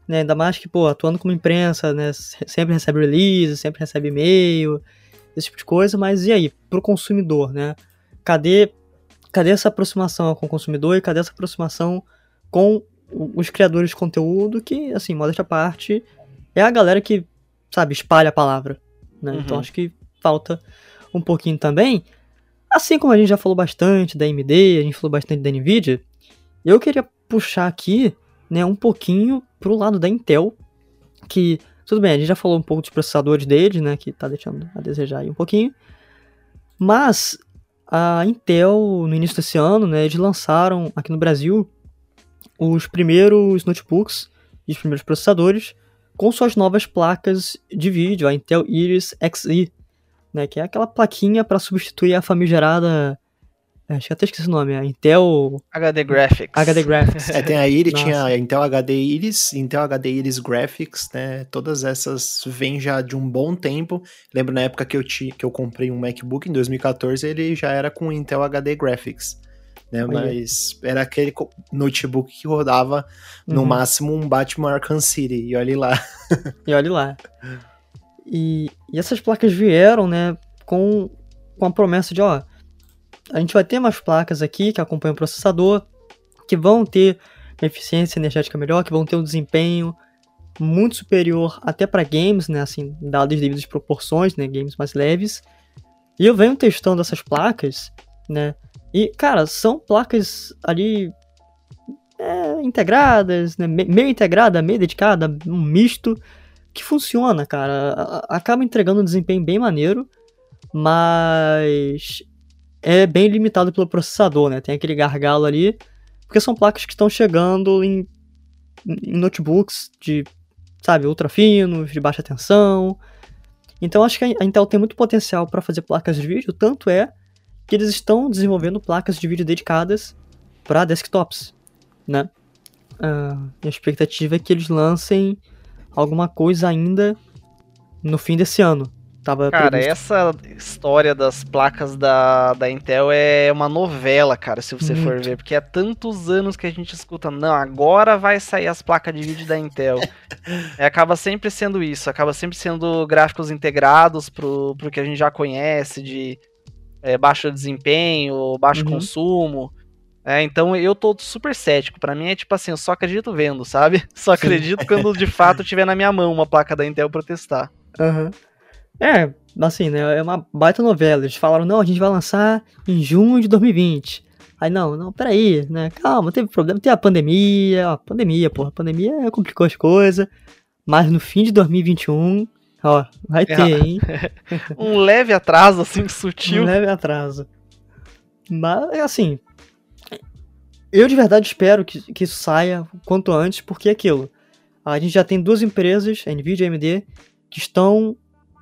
né, ainda mais que, pô, atuando como imprensa, né, se- sempre recebe release, sempre recebe e-mail, esse tipo de coisa, mas e aí, pro consumidor, né? Cadê, cadê essa aproximação com o consumidor e cadê essa aproximação com o- os criadores de conteúdo que, assim, modéstia à parte, é a galera que, sabe, espalha a palavra, né? Uhum. Então acho que falta um pouquinho também. Assim como a gente já falou bastante da AMD, a gente falou bastante da Nvidia, eu queria puxar aqui, né, um pouquinho pro lado da Intel, que tudo bem, a gente já falou um pouco dos processadores deles, né, que tá deixando a desejar aí um pouquinho. Mas a Intel no início desse ano, né, eles lançaram aqui no Brasil os primeiros notebooks e os primeiros processadores com suas novas placas de vídeo, a Intel Iris Xe, né, que é aquela plaquinha para substituir a famigerada, é, acho que até esqueci o nome, a Intel HD Graphics. HD Graphics. É, tem a Iris, Nossa. tinha a Intel HD Iris, Intel HD Iris Graphics, né? Todas essas vêm já de um bom tempo. Lembro na época que eu, ti, que eu comprei um MacBook em 2014, ele já era com Intel HD Graphics. Né? Olha. Mas era aquele notebook que rodava no Uhum. máximo um Batman Arkham City. E olha lá. E olhe lá. E, e essas placas vieram, né, com, com a promessa de, ó, a gente vai ter mais placas aqui que acompanham o processador, que vão ter uma eficiência energética melhor, que vão ter um desempenho muito superior até para games, né, assim, dadas as devidas proporções, né, games mais leves. E eu venho testando essas placas, né, e, cara, são placas ali é, integradas, né, meio integrada, meio dedicada, um misto, que funciona, cara. Acaba entregando um desempenho bem maneiro, mas é bem limitado pelo processador, né, tem aquele gargalo ali, porque são placas que estão chegando em, em notebooks de sabe, ultra finos, de baixa tensão. Então acho que a Intel tem muito potencial para fazer placas de vídeo, tanto é que eles estão desenvolvendo placas de vídeo dedicadas para desktops, né? Uh, a expectativa é que eles lancem alguma coisa ainda no fim desse ano. Tava cara, previsto. essa história das placas da, da Intel é uma novela, cara, se você Muito. for ver. Porque há tantos anos que a gente escuta, não, agora vai sair as placas de vídeo da Intel. é, acaba sempre sendo isso, acaba sempre sendo gráficos integrados pro, pro que a gente já conhece, de é, baixo desempenho, baixo uhum. consumo. É, então eu tô super cético. Para mim é tipo assim, eu só acredito vendo, sabe? Só acredito Sim. quando de fato tiver na minha mão uma placa da Intel pra testar. Uhum. É, assim, né? É uma baita novela. Eles falaram, não, a gente vai lançar em junho de 2020. Aí, não, não, peraí, né? Calma, teve problema, tem a pandemia, a pandemia, porra, a pandemia complicou as coisas. Mas no fim de 2021, ó, vai ter, é. hein? um leve atraso, assim, sutil. Um leve atraso. Mas, assim, eu de verdade espero que, que isso saia quanto antes, porque é aquilo. A gente já tem duas empresas, a Nvidia e a AMD, que estão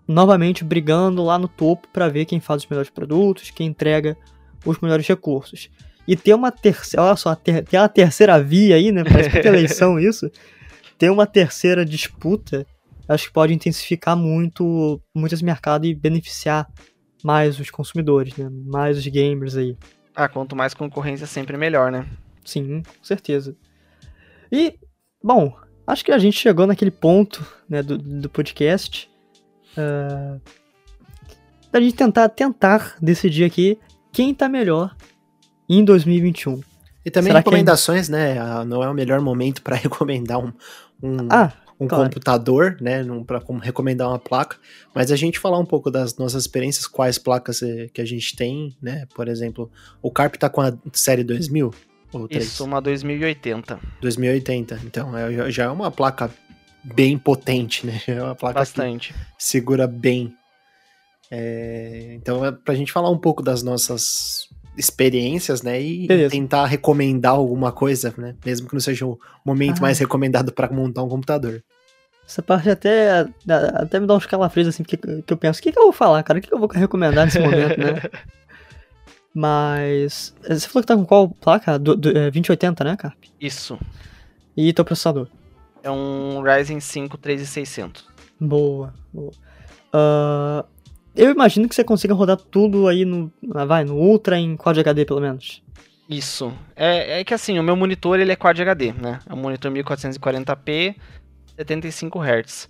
novamente brigando lá no topo para ver quem faz os melhores produtos, quem entrega os melhores recursos. E ter uma terceira, olha só, ter, tem uma terceira via aí, né? Parece que eleição isso. Ter uma terceira disputa, acho que pode intensificar muito, muito esse mercado e beneficiar mais os consumidores, né? Mais os gamers aí. Ah, quanto mais concorrência, sempre melhor, né? Sim, com certeza. E, bom, acho que a gente chegou naquele ponto né, do, do podcast Uh, a gente tentar, tentar decidir aqui quem tá melhor em 2021. E também Será recomendações, que... né? Ah, não é o melhor momento para recomendar um, um, ah, um claro. computador, né? Para recomendar uma placa. Mas a gente falar um pouco das nossas experiências, quais placas eh, que a gente tem, né? Por exemplo, o Carp tá com a série 2000? Ou 3? Isso, uma 2080. 2080. Então, é, já é uma placa bem potente, né? É uma placa Bastante. segura bem. É, então, é pra gente falar um pouco das nossas experiências, né? E Beleza. tentar recomendar alguma coisa, né? Mesmo que não seja o momento ah. mais recomendado para montar um computador. Essa parte até, até me dá uns calafrios, assim, porque que eu penso, o que, que eu vou falar, cara? O que, que eu vou recomendar nesse momento, né? Mas. Você falou que tá com qual placa? Do, do, é, 2080, né, Carp? Isso. E teu processador? É um Ryzen 5 3600. Boa, boa. Uh, eu imagino que você consiga rodar tudo aí no, vai, no Ultra em Quad HD pelo menos. Isso. É, é que assim, o meu monitor ele é Quad HD, né? É um monitor 1440p, 75 Hz.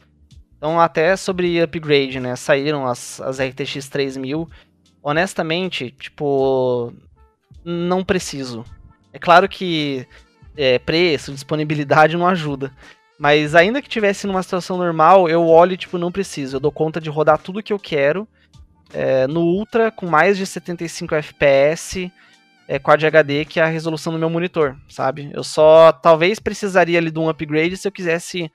Então até sobre upgrade, né? Saíram as, as RTX 3000. Honestamente, tipo, não preciso. É claro que é, preço, disponibilidade não ajuda. Mas ainda que tivesse numa situação normal, eu olho e, tipo, não preciso. Eu dou conta de rodar tudo que eu quero é, no Ultra com mais de 75 FPS é, Quad HD, que é a resolução do meu monitor, sabe? Eu só talvez precisaria ali de um upgrade se eu quisesse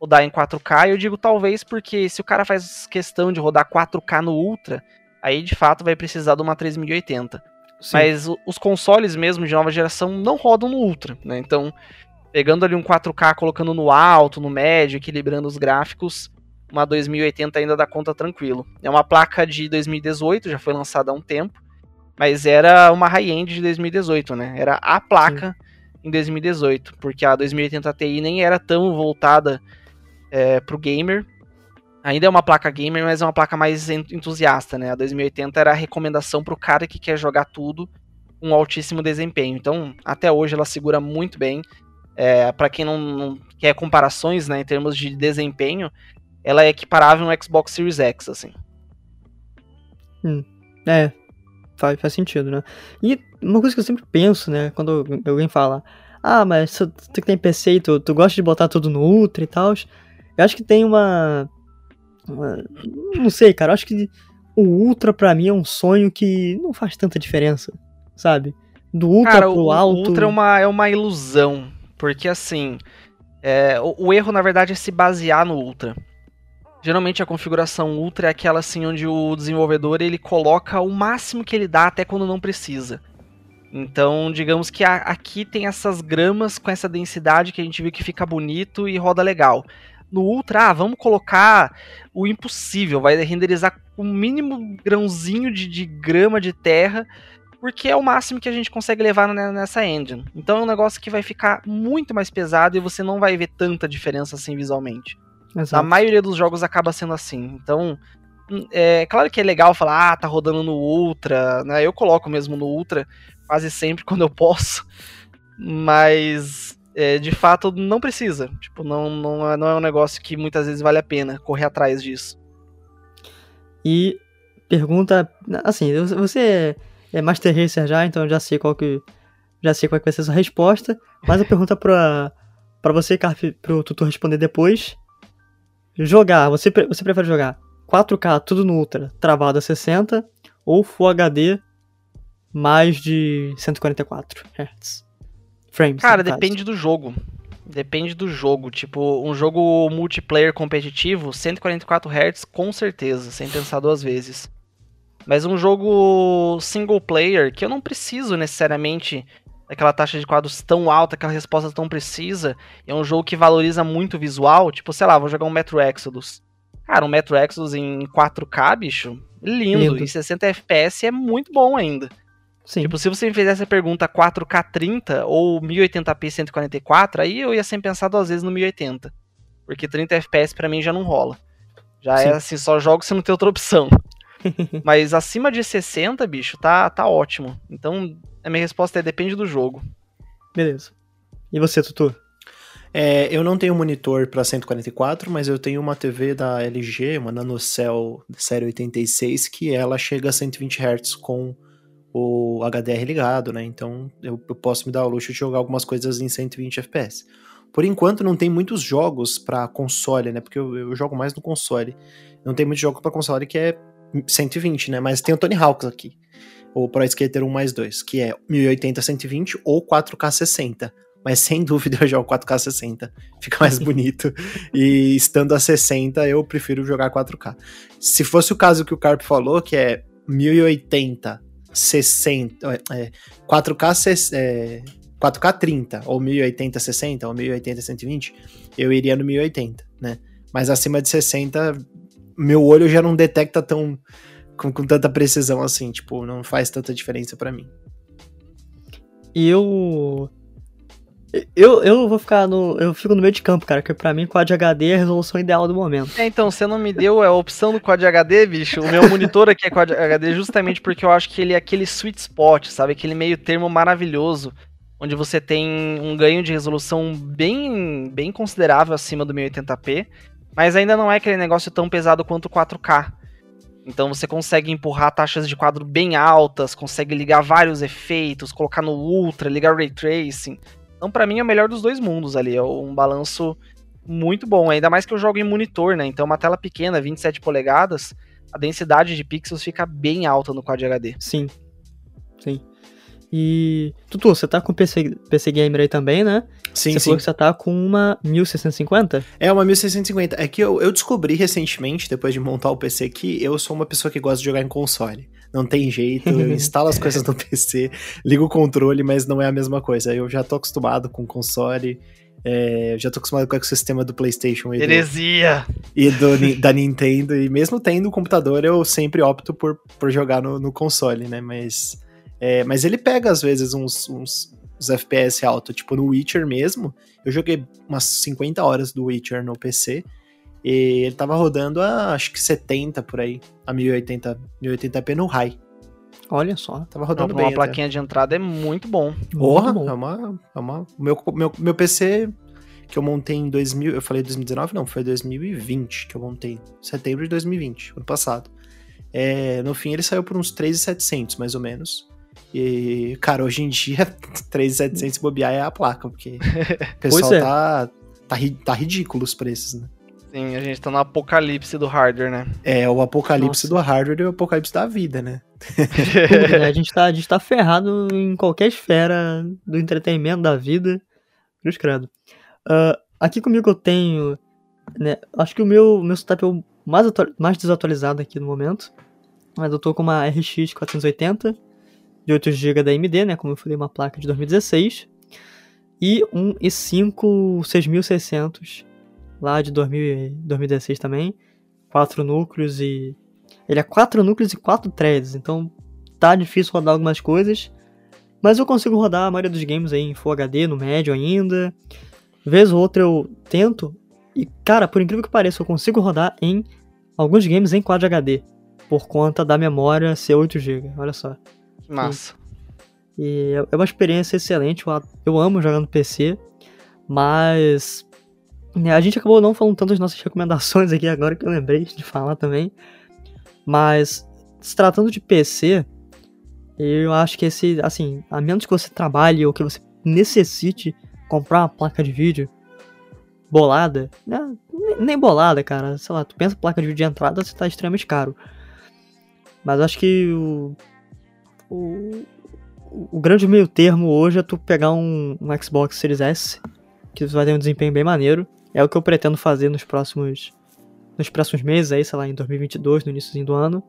rodar em 4K. Eu digo talvez porque se o cara faz questão de rodar 4K no Ultra, aí de fato vai precisar de uma 3080. Sim. Mas os consoles mesmo de nova geração não rodam no Ultra, né? Então pegando ali um 4K, colocando no alto, no médio, equilibrando os gráficos, uma 2080 ainda dá conta tranquilo. É uma placa de 2018, já foi lançada há um tempo, mas era uma high-end de 2018, né? Era a placa Sim. em 2018, porque a 2080 Ti nem era tão voltada é, pro gamer. Ainda é uma placa gamer, mas é uma placa mais entusiasta, né? A 2080 era a recomendação pro cara que quer jogar tudo um altíssimo desempenho. Então, até hoje ela segura muito bem. É, para quem não, não, quer comparações, né, em termos de desempenho, ela é equiparável no Xbox Series X, assim. Hum, é, faz, faz sentido, né? E uma coisa que eu sempre penso, né, quando alguém fala, ah, mas tu, tu que tem PC e tu, tu gosta de botar tudo no Ultra e tal, Eu acho que tem uma, uma. Não sei, cara. Eu acho que o Ultra pra mim é um sonho que não faz tanta diferença, sabe? Do Ultra Cara, pro o, alto. o Ultra é uma, é uma ilusão. Porque assim. é, o, o erro, na verdade, é se basear no Ultra. Geralmente a configuração Ultra é aquela assim onde o desenvolvedor ele coloca o máximo que ele dá até quando não precisa. Então, digamos que a- aqui tem essas gramas com essa densidade que a gente viu que fica bonito e roda legal. No Ultra, ah, vamos colocar o impossível, vai renderizar o mínimo grãozinho de, de grama de terra, porque é o máximo que a gente consegue levar ne- nessa engine. Então é um negócio que vai ficar muito mais pesado e você não vai ver tanta diferença assim visualmente. A Exato. maioria dos jogos acaba sendo assim. Então, hum, é claro que é legal falar, ah, tá rodando no Ultra, né? Eu coloco mesmo no Ultra quase sempre quando eu posso. Mas, é, de fato, não precisa. Tipo, não, não, é, não é um negócio que muitas vezes vale a pena correr atrás disso. E pergunta. Assim, você é Master Racer já, então eu já sei qual que. Já sei qual que vai ser a sua resposta. Mas a pergunta pra, pra você, Carp, pro tutor responder depois. Jogar, você, pre- você prefere jogar 4K tudo no Ultra, travado a 60, ou Full HD mais de 144 Hz? Frames. Cara, depende do jogo. Depende do jogo. Tipo, um jogo multiplayer competitivo, 144 Hz com certeza, sem pensar duas vezes. Mas um jogo single player, que eu não preciso necessariamente daquela taxa de quadros tão alta, aquela resposta tão precisa, é um jogo que valoriza muito o visual. Tipo, sei lá, vou jogar um Metro Exodus. Cara, um Metro Exodus em 4K, bicho, lindo. Lindo. E 60 FPS é muito bom ainda. Sim. Tipo, se você me fizesse a pergunta 4K 30 ou 1080p 144, aí eu ia sempre pensar duas vezes no 1080. Porque 30 FPS pra mim já não rola. Já Sim. é assim, só jogo se não tem outra opção. Mas acima de 60, bicho, tá, tá ótimo. Então, a minha resposta é depende do jogo. Beleza. E você, Tutu? É, eu não tenho monitor para 144, mas eu tenho uma TV da LG, uma NanoCell série 86, que ela chega a 120 Hz com o HDR ligado, né? Então eu, eu posso me dar o luxo de jogar algumas coisas em 120 FPS. Por enquanto não tem muitos jogos para console, né? Porque eu, eu jogo mais no console. Não tem muitos jogos para console que é 120, né? Mas tem o Tony Hawk aqui. O Pro Skater 1 mais 2, que é 1080 120 ou 4K 60 mas sem dúvida eu jogo 4K 60. Fica mais bonito. E estando a 60, eu prefiro jogar 4K. Se fosse o caso que o Carp falou, que é 1080, 60, é, 4K, se- é, 4K 30, ou 1080, 60, ou 1080, 120, eu iria no 1080, né? Mas acima de 60, meu olho já não detecta tão. Com, com tanta precisão assim, tipo, não faz tanta diferença pra mim. E eu. Eu, eu vou ficar no. Eu fico no meio de campo, cara, porque pra mim Quad HD é a resolução ideal do momento. É, então, você não me deu a opção do Quad HD, bicho. O meu monitor aqui é Quad HD justamente porque eu acho que ele é aquele sweet spot, sabe? Aquele meio termo maravilhoso, onde você tem um ganho de resolução bem, bem considerável acima do 1080p, mas ainda não é aquele negócio tão pesado quanto o 4K. Então você consegue empurrar taxas de quadro bem altas, consegue ligar vários efeitos, colocar no Ultra, ligar Ray Tracing. Então pra mim é o melhor dos dois mundos ali, é um balanço muito bom, ainda mais que eu jogo em monitor, né? Então uma tela pequena, 27 polegadas, a densidade de pixels fica bem alta no Quad HD. Sim. Sim. E. Tutu, você tá com PC, PC Gamer aí também, né? Sim, você sim. falou que você tá com uma 1650? É uma 1650. É que eu, eu descobri recentemente, depois de montar o PC, que eu sou uma pessoa que gosta de jogar em console. Não tem jeito, eu instalo as coisas no PC, ligo o controle, mas não é a mesma coisa. Eu já tô acostumado com console, é, já tô acostumado com o ecossistema do PlayStation e, do, Heresia! e do da Nintendo, e mesmo tendo um computador, eu sempre opto por, por jogar no, no console, né? Mas, é, mas ele pega, às vezes, uns, uns, uns FPS alto, tipo no Witcher mesmo. Eu joguei umas 50 horas do Witcher no PC, e ele tava rodando a, acho que 70 por aí, a 1080, 1080p no high. Olha só. Tava rodando pra bem uma até. plaquinha de entrada é muito bom. Porra, Muito bom. é uma, é uma meu, meu, meu PC que eu montei em 2000, eu falei 2019, não, foi 2020 que eu montei, setembro de 2020, ano passado. É, no fim ele saiu por uns 3,700 mais ou menos. E, cara, hoje em dia 3,700 se bobear é a placa, porque o pessoal é. tá, tá, tá ridículo os preços, né? Sim, a gente tá no apocalipse do hardware, né? É, o apocalipse Nossa. do hardware e o apocalipse da vida, né? Tudo, né? A gente, tá, a gente tá ferrado em qualquer esfera do entretenimento, da vida. Cruz credo. Ah, aqui comigo eu tenho. Né, acho que o meu, meu setup é o mais, mais desatualizado aqui no momento. Mas eu tô com uma RX 480 de 8 GB da AMD, né? Como eu falei, uma placa de 2016. E um i5 6600 lá de 2000, e 2016 também. Quatro núcleos e. Ele é 4 núcleos e 4 threads, então tá difícil rodar algumas coisas. Mas eu consigo rodar a maioria dos games aí em Full HD, no médio ainda. Vez ou outra eu tento. E, cara, por incrível que pareça, eu consigo rodar em alguns games em Quad HD. Por conta da memória ser 8 GB. Olha só. Massa. E é- é uma experiência excelente. Eu, amo jogar no PC. Mas. né, a gente acabou não falando tanto das nossas recomendações aqui agora que eu lembrei de falar também. Mas, se tratando de PC, eu acho que esse, assim, a menos que você trabalhe ou que você necessite comprar uma placa de vídeo bolada, né? nem- bolada, cara, sei lá, tu pensa placa de vídeo de entrada, você tá extremamente caro. Mas acho que o, o, o grande meio termo hoje é tu pegar um, um Xbox Series S, que vai ter um desempenho bem maneiro. É o que eu pretendo fazer nos próximos nos próximos meses aí, sei lá, em 2022, no iníciozinho do ano.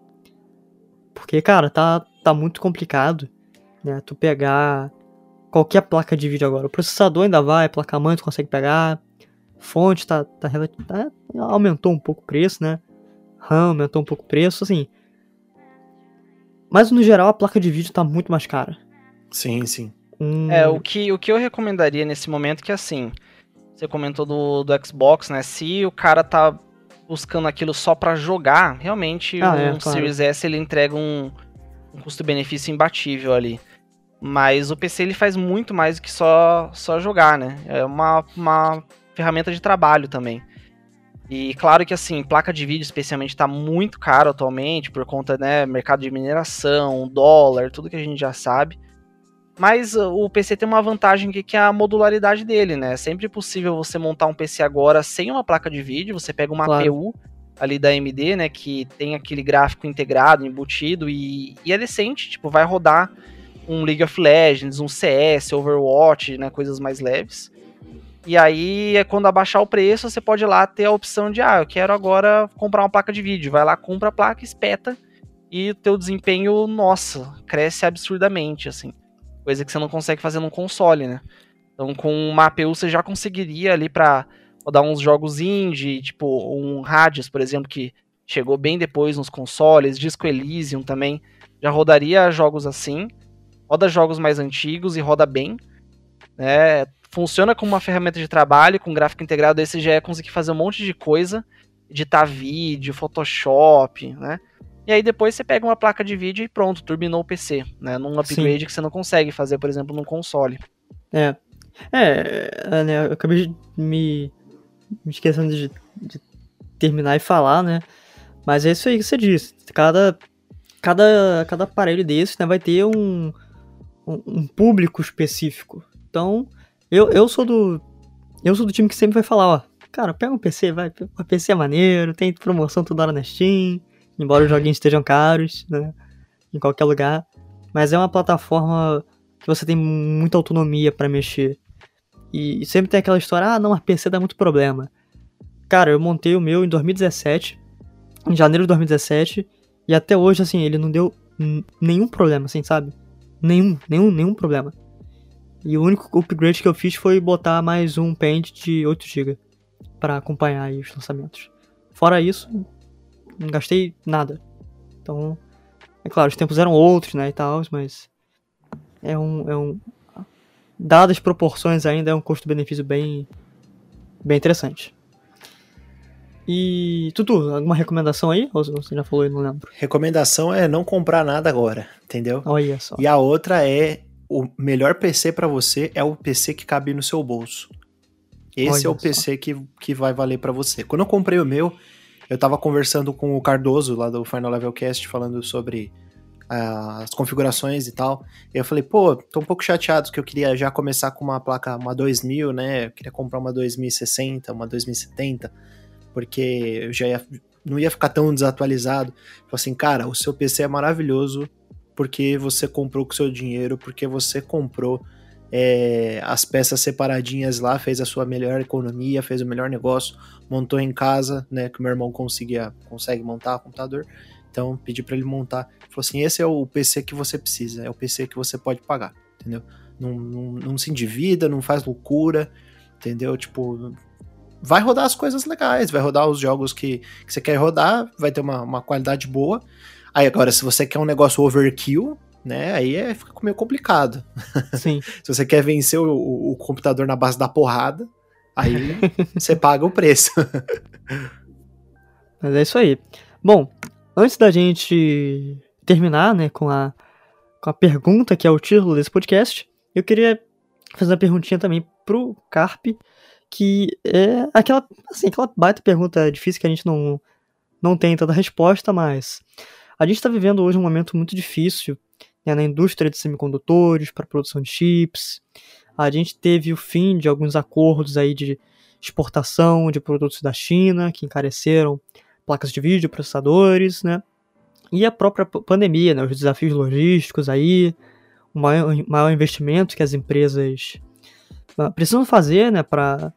Porque, cara, tá, tá muito complicado, né? Tu pegar qualquer placa de vídeo agora. O processador ainda vai, placa-mãe tu consegue pegar. Fonte tá, tá, tá- aumentou um pouco o preço, né? RAM aumentou um pouco o preço, assim. Mas no geral a placa de vídeo tá muito mais cara. Sim, sim. Um- É, o que, o que eu recomendaria nesse momento é que assim, você comentou do, do Xbox, né? Se o cara tá buscando aquilo só pra jogar, realmente Ah, um é, claro. Series S ele entrega um, um custo-benefício imbatível ali. Mas o PC ele faz muito mais do que só, só jogar, né? É uma, uma ferramenta de trabalho também. E claro que assim, placa de vídeo especialmente tá muito caro atualmente por conta, né, mercado de mineração, dólar, tudo que a gente já sabe. Mas o PC tem uma vantagem que, que é a modularidade dele, né? É sempre possível você montar um PC agora sem uma placa de vídeo, você pega uma Claro. APU ali da AMD, né, que tem aquele gráfico integrado, embutido e, e é decente, tipo, vai rodar um League of Legends, um CS, Overwatch, né, coisas mais leves. E aí, é quando abaixar o preço, você pode ir lá ter a opção de, ah, eu quero agora comprar uma placa de vídeo. Vai lá, compra a placa, espeta, e o teu desempenho, nossa, cresce absurdamente, assim. Coisa que você não consegue fazer num console, né? Então, com uma APU você já conseguiria ali pra rodar uns jogos indie, tipo um Hades, por exemplo, que chegou bem depois nos consoles, Disco Elysium também, já rodaria jogos assim. Roda jogos mais antigos e roda bem. Né? Funciona como uma ferramenta de trabalho, com gráfico integrado, aí você já ia conseguir fazer um monte de coisa, editar vídeo, Photoshop, né? E aí depois você pega uma placa de vídeo e pronto, turbinou o PC, né? Num upgrade que você não consegue fazer, por exemplo, num console. É. É, é, né, eu acabei de me, me esquecendo de, de terminar e falar, né? Mas é isso aí que você disse. Cada, cada, cada aparelho desse né, vai ter um, um, um público específico. Então, eu, eu sou do. Eu sou do time que sempre vai falar, ó. Cara, pega um PC, vai. O PC é maneiro, tem promoção toda hora na Steam. Embora os joguinhos estejam caros, né? Em qualquer lugar. Mas é uma plataforma que você tem muita autonomia pra mexer. E, e sempre tem aquela história, ah, não, a PC dá muito problema. Cara, eu montei o meu em 2017, em janeiro de 2017, e até hoje, assim, ele não deu nenhum problema, assim, sabe? Nenhum, nenhum, nenhum problema. E o único upgrade que eu fiz foi botar mais um Paint de 8GB pra acompanhar aí os lançamentos. Fora isso, não gastei nada. Então, é claro, os tempos eram outros, né, e tal, mas é um, é um dadas as proporções ainda é um custo-benefício bem bem interessante. E Tutu, alguma recomendação aí? Ou você já falou e não lembro? Recomendação é não comprar nada agora, entendeu? Olha só. E a outra é o melhor PC pra você é o PC que cabe no seu bolso. Esse Olha é o só. PC que, que vai valer pra você. Quando eu comprei o meu, eu tava conversando com o Cardoso lá do Final Level Cast falando sobre ah, as configurações e tal. E eu falei, pô, tô um pouco chateado que eu queria já começar com uma placa, uma 2000, né? Eu queria comprar uma 2060, uma 2070. porque eu já ia, não ia ficar tão desatualizado. Falei assim, cara, o seu PC é maravilhoso porque você comprou com seu dinheiro, porque você comprou é, as peças separadinhas lá, fez a sua melhor economia, fez o melhor negócio, montou em casa, né? Que meu irmão conseguia, consegue montar o computador. Então pedi para ele montar. Falou assim: esse é o PC que você precisa, é o PC que você pode pagar, entendeu? Não, não, não se endivida, não faz loucura, entendeu? Tipo, vai rodar as coisas legais, vai rodar os jogos que, que você quer rodar, vai ter uma, uma qualidade boa. Aí agora, se você quer um negócio overkill, né? Aí é, fica meio complicado. Sim. se você quer vencer o, o, o, computador na base da porrada, aí você paga o preço. Mas é isso aí. Bom, antes da gente terminar, né, com a, com a pergunta que é o título desse podcast, eu queria fazer uma perguntinha também pro Carpe, que é aquela, assim, aquela baita pergunta difícil que a gente não, não tem tanta resposta, mas a gente está vivendo hoje um momento muito difícil né, na indústria de semicondutores, para produção de chips. A gente teve o fim de alguns acordos aí de exportação de produtos da China, que encareceram placas de vídeo, processadores, né? E a própria pandemia, né, os desafios logísticos aí, o maior, maior investimento que as empresas ah, precisam fazer, né, para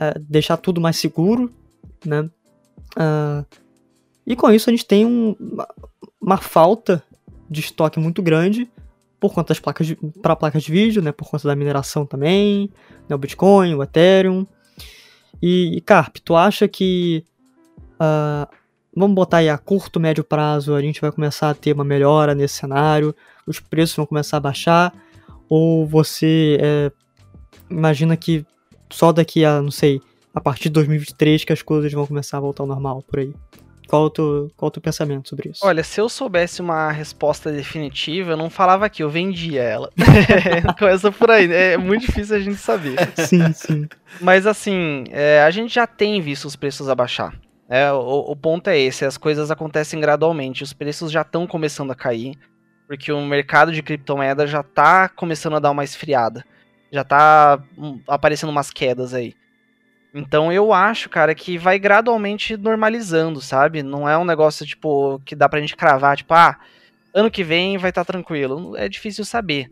é, deixar tudo mais seguro, né? Uh, e com isso a gente tem um, uma, uma, falta de estoque muito grande por conta das placas para placas de vídeo, né? Por conta da mineração também, né, o Bitcoin, o Ethereum. E, Carp, tu acha que uh, vamos botar aí a curto, médio prazo, a gente vai começar a ter uma melhora nesse cenário, os preços vão começar a baixar, ou você é, imagina que só daqui a, não sei, a partir de 2023 que as coisas vão começar a voltar ao normal por aí? Qual o, teu, qual o teu pensamento sobre isso? Olha, se eu soubesse uma resposta definitiva, eu não falava aqui, eu vendia ela. Começa por aí, né? é muito difícil a gente saber. Sim, sim. Mas assim, é, a gente já tem visto os preços abaixar. É, o, o, ponto é esse, as coisas acontecem gradualmente, os preços já estão começando a cair, porque o mercado de criptomoeda já está começando a dar uma esfriada. Já está hum, aparecendo umas quedas aí. Então eu acho, cara, que vai gradualmente normalizando, sabe? Não é um negócio, tipo, que dá pra gente cravar, tipo, ah, ano que vem vai estar tá tranquilo. É difícil saber.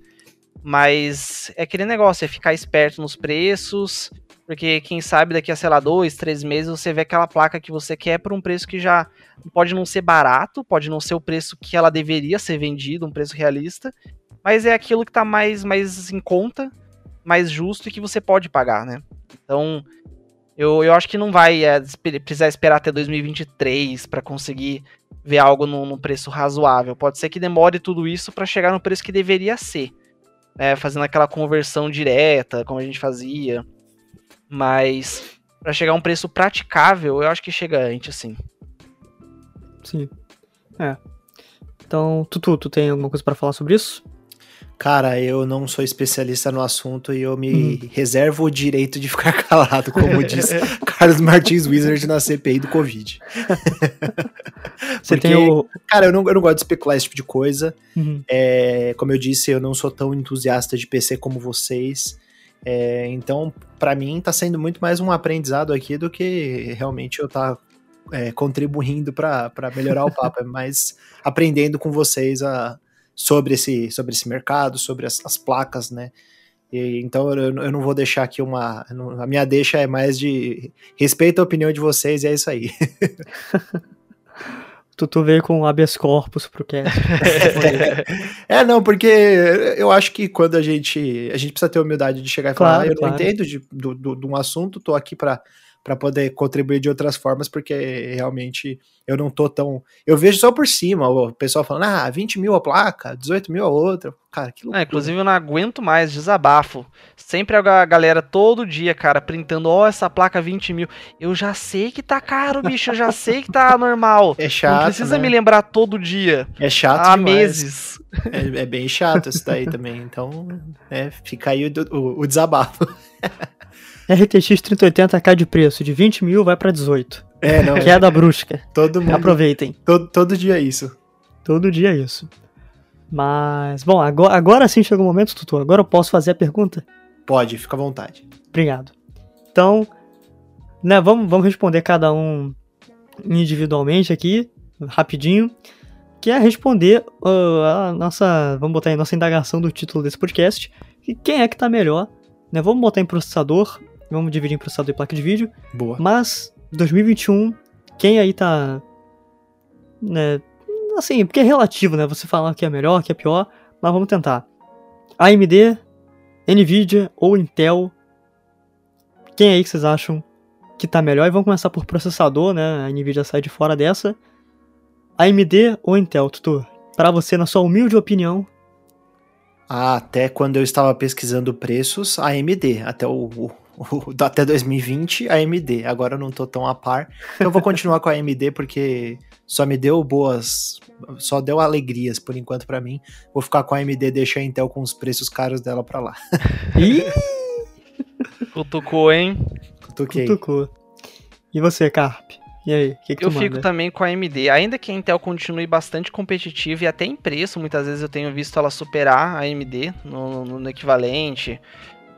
Mas é aquele negócio, é ficar esperto nos preços, porque quem sabe daqui a, sei lá, dois, três meses você vê aquela placa que você quer por um preço que já pode não ser barato, pode não ser o preço que ela deveria ser vendida, um preço realista, mas é aquilo que tá mais, mais em conta, mais justo e que você pode pagar, né? Então, eu, eu acho que não vai é, precisar esperar até 2023 para conseguir ver algo num, preço razoável. Pode ser que demore tudo isso para chegar no preço que deveria ser, né? Fazendo aquela conversão direta, como a gente fazia. Mas para chegar a um preço praticável, eu acho que chega antes, sim. Sim. É. Então, Tutu, tu tem alguma coisa para falar sobre isso? Cara, eu não sou especialista no assunto e eu me hum. reservo o direito de ficar calado, como diz Carlos Martins Wizard na CPI do Covid. Você Porque, tem o. Cara, eu não, eu não gosto de especular esse tipo de coisa. Uhum. É, como eu disse, eu não sou tão entusiasta de PC como vocês. É, então, para mim, tá sendo muito mais um aprendizado aqui do que realmente eu tá é, contribuindo para melhorar o papo. É mais aprendendo com vocês a sobre esse, sobre esse mercado, sobre as, as placas, né? E, então eu, eu, não vou deixar aqui uma. A minha deixa é mais de respeito a opinião de vocês e é isso aí. Tutu veio com habeas corpus pro cast. é, não, porque eu acho que quando a gente. A gente precisa ter humildade de chegar e falar, claro, ah, eu claro. não entendo de, do, do, de um assunto, tô aqui para para poder contribuir de outras formas, porque realmente eu não tô tão. Eu vejo só por cima o pessoal falando, ah, 20 mil a placa, 18 mil a outra. Cara, que loucura. É, inclusive eu não aguento mais, desabafo. Sempre a galera todo dia, cara, printando, ó, oh, essa placa 20 mil. Eu já sei que tá caro, bicho, eu já sei que tá normal. É chato. Não precisa né? me lembrar todo dia. É chato. Há demais. meses. É, é, bem chato isso daí também. Então, é, fica aí o, o, o desabafo. RTX 3080 cai de preço, de 20 mil vai pra 18. É, não. Queda brusca. Todo mundo. Aproveitem. Todo, todo dia é isso. Todo dia é isso. Mas, bom, agora, agora sim chegou o momento, Tutu. Agora eu posso fazer a pergunta? Pode, fica à vontade. Obrigado. Então, né, vamos, vamos responder cada um individualmente aqui, rapidinho. Que é responder uh, a nossa. Vamos botar aí nossa indagação do título desse podcast. E quem é que tá melhor? Né, vamos botar em processador. Vamos dividir em processador e placa de vídeo. Boa. Mas, 2021, quem aí tá. Né, assim, porque é relativo, né? Você falar que é melhor, que é pior. Mas vamos tentar. AMD, Nvidia ou Intel? Quem aí que vocês acham que tá melhor? E vamos começar por processador, né? A Nvidia sai de fora dessa. AMD ou Intel, Tutu? Para você, na sua humilde opinião. Até quando eu estava pesquisando preços, AMD. Até o, o, o até 2020, AMD. Agora eu não tô tão a par. Então eu vou continuar com a AMD porque só me deu boas, só deu alegrias por enquanto para mim. Vou ficar com a AMD, deixar a Intel com os preços caros dela para lá. Ih! Cutucou, hein? Cutuquei. Cutucou. E você, Carp? E aí, o que, que Eu fico também com a AMD. Ainda que a Intel continue bastante competitiva e até em preço, muitas vezes eu tenho visto ela superar a AMD no, no- no equivalente.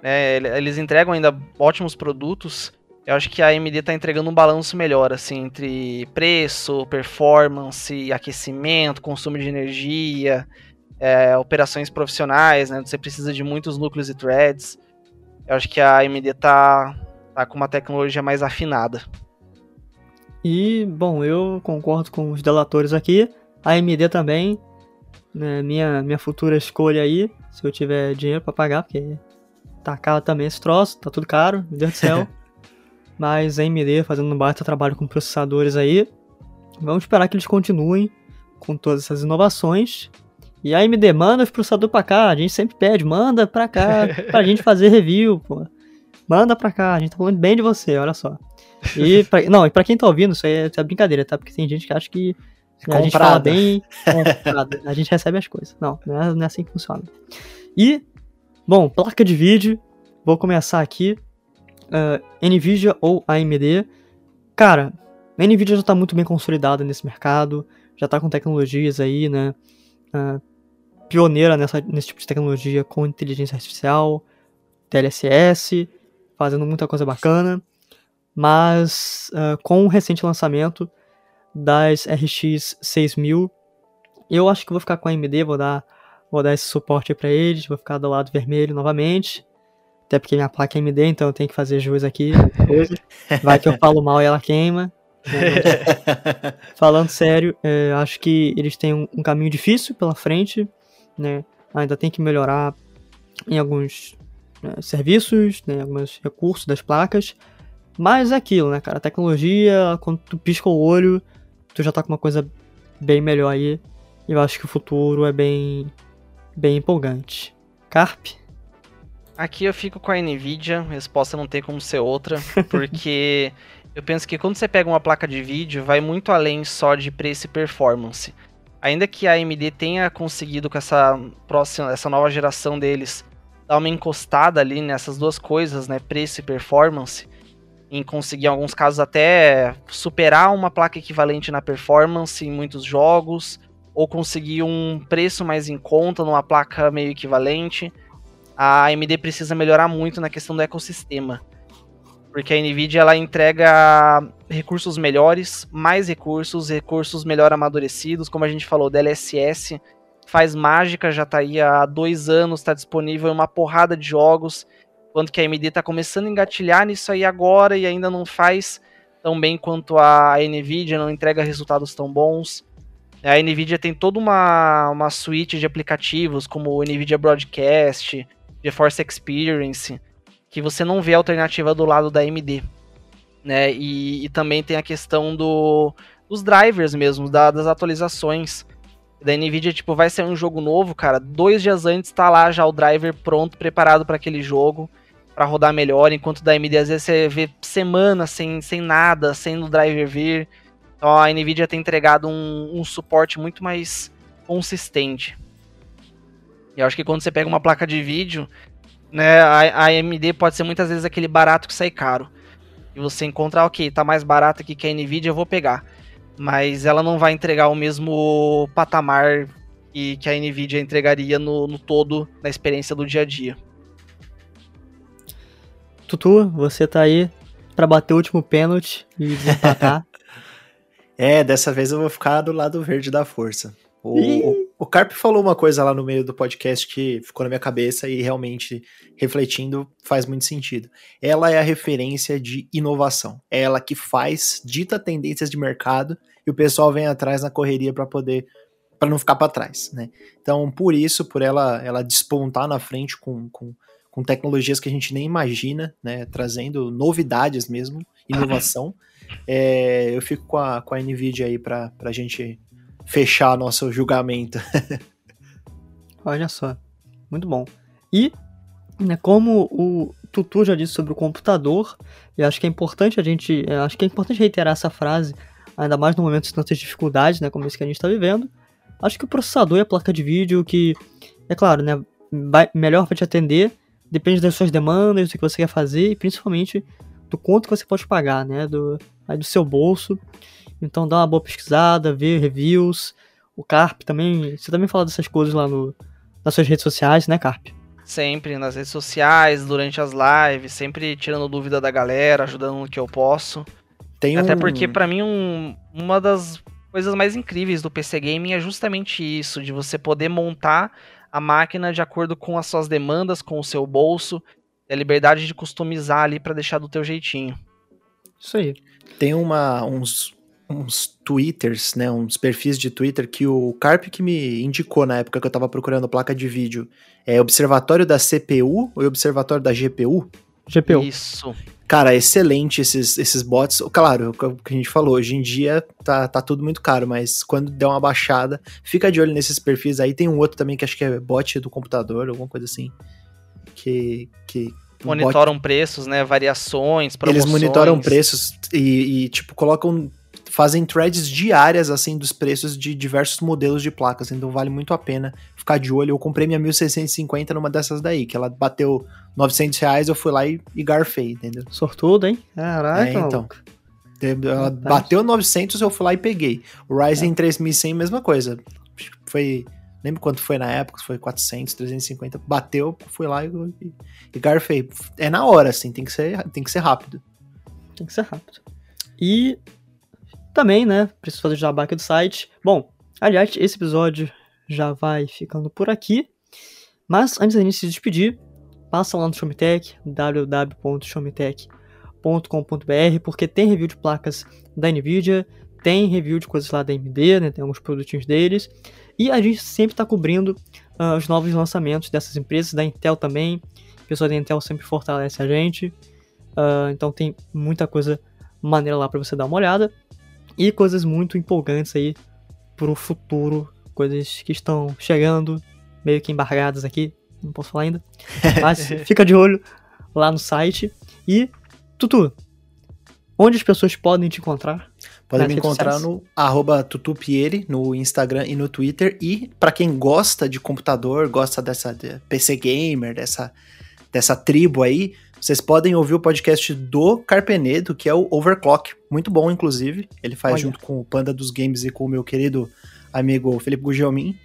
Ele- Eles entregam ainda ótimos produtos. Eu acho que a AMD tá entregando um balanço melhor, assim, entre preço, performance, aquecimento, consumo de energia, é, operações profissionais, né? Você precisa de muitos núcleos e threads. Eu acho que a AMD tá, tá com uma tecnologia mais afinada. E, bom, eu concordo com os delatores aqui. A AMD também. Né, minha, minha futura escolha aí. Se eu tiver dinheiro pra pagar, porque tá caro também esse troço, tá tudo caro, meu Deus do céu. Mas a AMD fazendo um baita trabalho com processadores aí. Vamos esperar que eles continuem com todas essas inovações. E a AMD, manda os processadores pra cá, a gente sempre pede, manda pra cá, pra gente fazer review, pô. Manda pra cá, a gente tá falando bem de você, olha só. E pra, não, e pra quem tá ouvindo, isso aí é, é brincadeira, tá? Porque tem gente que acha que né, a gente fala bem, a gente recebe as coisas. Não, não é, não é assim que funciona. E, bom, placa de vídeo, vou começar aqui. ah, Nvidia ou AMD. Cara, a Nvidia já tá muito bem consolidada nesse mercado, já tá com tecnologias aí, né? ah, pioneira nessa, nesse tipo de tecnologia com inteligência artificial, TLSS, fazendo muita coisa bacana. Mas ah, com o recente lançamento das RX 6000, eu acho que vou ficar com a AMD, vou dar, vou dar esse suporte para eles, vou ficar do lado vermelho novamente. Até porque minha placa é AMD, então eu tenho que fazer jus aqui. Vai que eu falo mal e ela queima. né? Falando sério, é, acho que eles têm um, um caminho difícil pela frente, né? Ainda tem que melhorar em alguns né, serviços, né, alguns recursos das placas. Mas é aquilo, né, cara? A tecnologia, quando tu pisca o olho, tu já tá com uma coisa bem melhor aí. E eu acho que o futuro é bem, bem empolgante. Carp? Aqui eu fico com a Nvidia, a resposta não tem como ser outra, porque eu penso que quando você pega uma placa de vídeo, vai muito além só de preço e performance. Ainda que a AMD tenha conseguido com essa próxima, essa nova geração deles, dar uma encostada ali nessas duas coisas, né, preço e performance, em conseguir em alguns casos até superar uma placa equivalente na performance em muitos jogos, ou conseguir um preço mais em conta numa placa meio equivalente a AMD precisa melhorar muito na questão do ecossistema. Porque a Nvidia ela entrega recursos melhores, mais recursos, recursos melhor amadurecidos, como a gente falou, DLSS faz mágica, já tá aí há dois anos, está disponível em uma porrada de jogos, enquanto que a AMD tá começando a engatilhar nisso aí agora e ainda não faz tão bem quanto a Nvidia, não entrega resultados tão bons. A Nvidia tem toda uma, uma suite de aplicativos, como o Nvidia Broadcast, GeForce Experience, que você não vê alternativa do lado da AMD. Né? E, e também tem a questão do, dos drivers mesmo, da- das atualizações. Da Nvidia, tipo, vai ser um jogo novo, cara. Dois dias antes tá lá já o driver pronto, preparado para aquele jogo, para rodar melhor. Enquanto da AMD, às vezes você vê semanas sem, sem nada, sem o driver vir. Então a Nvidia tem entregado um, um suporte muito mais consistente. E eu acho que quando você pega uma placa de vídeo, né, a, a AMD pode ser muitas vezes aquele barato que sai caro. E você encontra, ok, tá mais barato aqui que a Nvidia, eu vou pegar. Mas ela não vai entregar o mesmo patamar que, que a Nvidia entregaria no, no todo na experiência do dia a dia. Tutu, você tá aí pra bater o último pênalti e desempatar. é, dessa vez eu vou ficar do lado verde da força. O, o, o Carp falou uma coisa lá no meio do podcast que ficou na minha cabeça e realmente, refletindo, faz muito sentido. Ela é a referência de inovação. É ela que faz, dita tendências de mercado e o pessoal vem atrás na correria para poder para não ficar para trás, né? Então, por isso, por ela ela despontar na frente com, com, com tecnologias que a gente nem imagina, né? Trazendo novidades mesmo, inovação. É, eu fico com a, com a NVIDIA aí para a gente fechar nosso julgamento. Olha só, muito bom. E, né, como o Tutu já disse sobre o computador, eu acho que é importante a gente, acho que é importante reiterar essa frase, ainda mais no momento de tantas dificuldades, né, como esse que a gente está vivendo. Acho que o processador e a placa de vídeo que, é claro, né, vai, melhor para te atender, depende das suas demandas, do que você quer fazer e principalmente do quanto que você pode pagar, né, do, do seu bolso. Então dá uma boa pesquisada, vê reviews. O Carp também. Você também fala dessas coisas lá no, nas suas redes sociais, né, Carp? Sempre nas redes sociais, durante as lives, sempre tirando dúvida da galera, ajudando no que eu posso. Tem Até um... porque, para mim, um, uma das coisas mais incríveis do PC Gaming é justamente isso, de você poder montar a máquina de acordo com as suas demandas, com o seu bolso, e a liberdade de customizar ali para deixar do teu jeitinho. Isso aí. Tem uma, uns, uns twitters, né, uns perfis de Twitter que o Carp que me indicou na época que eu tava procurando placa de vídeo. É Observatório da CPU ou Observatório da GPU? GPU. Isso. Cara, excelente esses, esses bots. Claro, o que a gente falou, hoje em dia tá, tá tudo muito caro, mas quando der uma baixada, fica de olho nesses perfis aí. Tem um outro também que acho que é bot do computador, alguma coisa assim. Que. que monitoram bot... preços, né? Variações, promoções. Eles monitoram preços e, e, tipo, colocam fazem threads diárias, assim, dos preços de diversos modelos de placas, então vale muito a pena ficar de olho. Eu comprei minha 1650 numa dessas daí, que ela bateu 900 reais, eu fui lá e, e garfei, entendeu? Sortudo, hein? Caraca, é, então. Ela bateu 900, eu fui lá e peguei. O Ryzen é. 3100, mesma coisa. Foi lembro quanto foi na época, foi 400, 350, bateu, fui lá e, e, e, garfei. É na hora, assim, tem que ser, tem que ser rápido. Tem que ser rápido. E também, né, preciso fazer o jabá aqui do site. Bom, aliás, esse episódio já vai ficando por aqui. Mas antes da gente se despedir, passa lá no Showmetech, www.showmetech.com.br, porque tem review de placas da Nvidia, tem review de coisas lá da AMD, né, tem alguns produtinhos deles. E a gente sempre está cobrindo uh, os novos lançamentos dessas empresas, da Intel também. O pessoal da Intel sempre fortalece a gente. Uh, então tem muita coisa maneira lá para você dar uma olhada e coisas muito empolgantes aí pro futuro, coisas que estão chegando, meio que embargadas aqui, não posso falar ainda. Mas fica de olho lá no site. E, Tutu, onde as pessoas podem te encontrar? Podem me encontrar sociais? no arroba tutupieri, no Instagram e no Twitter. E para quem gosta de computador, gosta dessa de PC Gamer, dessa, dessa tribo aí, vocês podem ouvir o podcast do Carpenedo, que é o Overclock. Muito bom, inclusive. Ele faz Olha. junto com o Panda dos Games e com o meu querido amigo Felipe Gugelmin.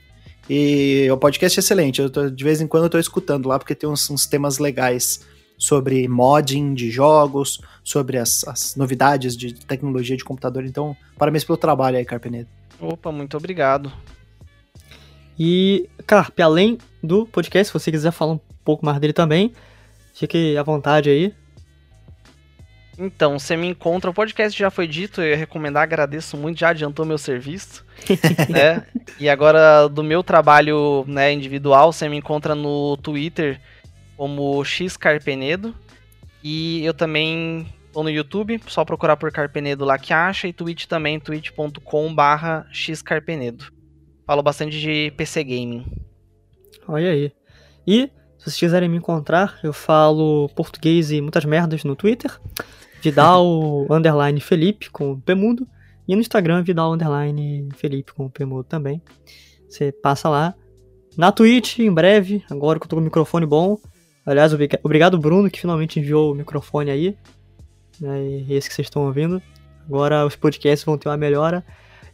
E o podcast é excelente. Eu tô, de vez em quando eu tô escutando lá, porque tem uns, uns temas legais sobre modding de jogos, sobre as, as, novidades de tecnologia de computador. Então, parabéns pelo trabalho aí, Carpenedo. Opa, muito obrigado. E, Carpe, além do podcast, se você quiser falar um pouco mais dele também, Fique à vontade aí. Então, você me encontra. O podcast já foi dito, eu ia recomendar, agradeço muito, já adiantou meu serviço. né? E agora, do meu trabalho né, individual, você me encontra no Twitter como X Carpenedo. E eu também tô no YouTube, só procurar por Carpenedo lá que acha. E Twitch também, twitch.com/barra xcarpenedo. Falo bastante de PC Gaming. Olha aí. E se vocês quiserem me encontrar, eu falo português e muitas merdas no Twitter. Vidal underline Felipe com P mudo. E no Instagram, Vidal underline Felipe com P mudo também. Você passa lá. Na Twitch, em breve, agora que eu tô com o microfone bom. Aliás, obrigado Bruno que finalmente enviou o microfone aí. Né, esse que vocês estão ouvindo. Agora os podcasts vão ter uma melhora.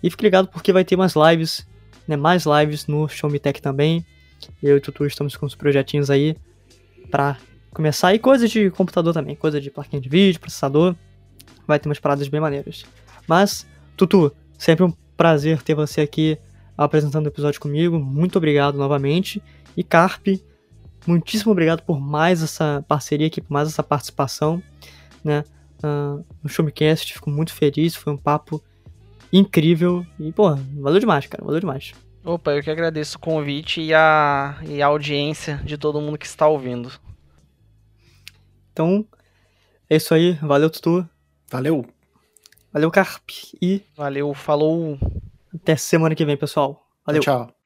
E fique ligado porque vai ter mais lives, né, mais lives no Show Me Tech também. Eu e o Tutu estamos com uns projetinhos aí para começar. E coisas de computador também, coisa de plaquinha de vídeo, processador. vai ter umas paradas bem maneiras. Mas, Tutu, sempre um prazer ter você aqui apresentando o episódio comigo. Muito obrigado novamente. E Carpe, muitíssimo obrigado por mais essa parceria aqui, por mais essa participação, né? Uh, no Showmecast, fico muito feliz, foi um papo incrível e, pô, valeu demais, cara, valeu demais. Opa, eu que agradeço o convite e a, e a audiência de todo mundo que está ouvindo. Então, é isso aí, valeu Tutu. Valeu. Valeu Carp e Valeu, falou. até semana que vem, pessoal. Valeu. Tchau. tchau.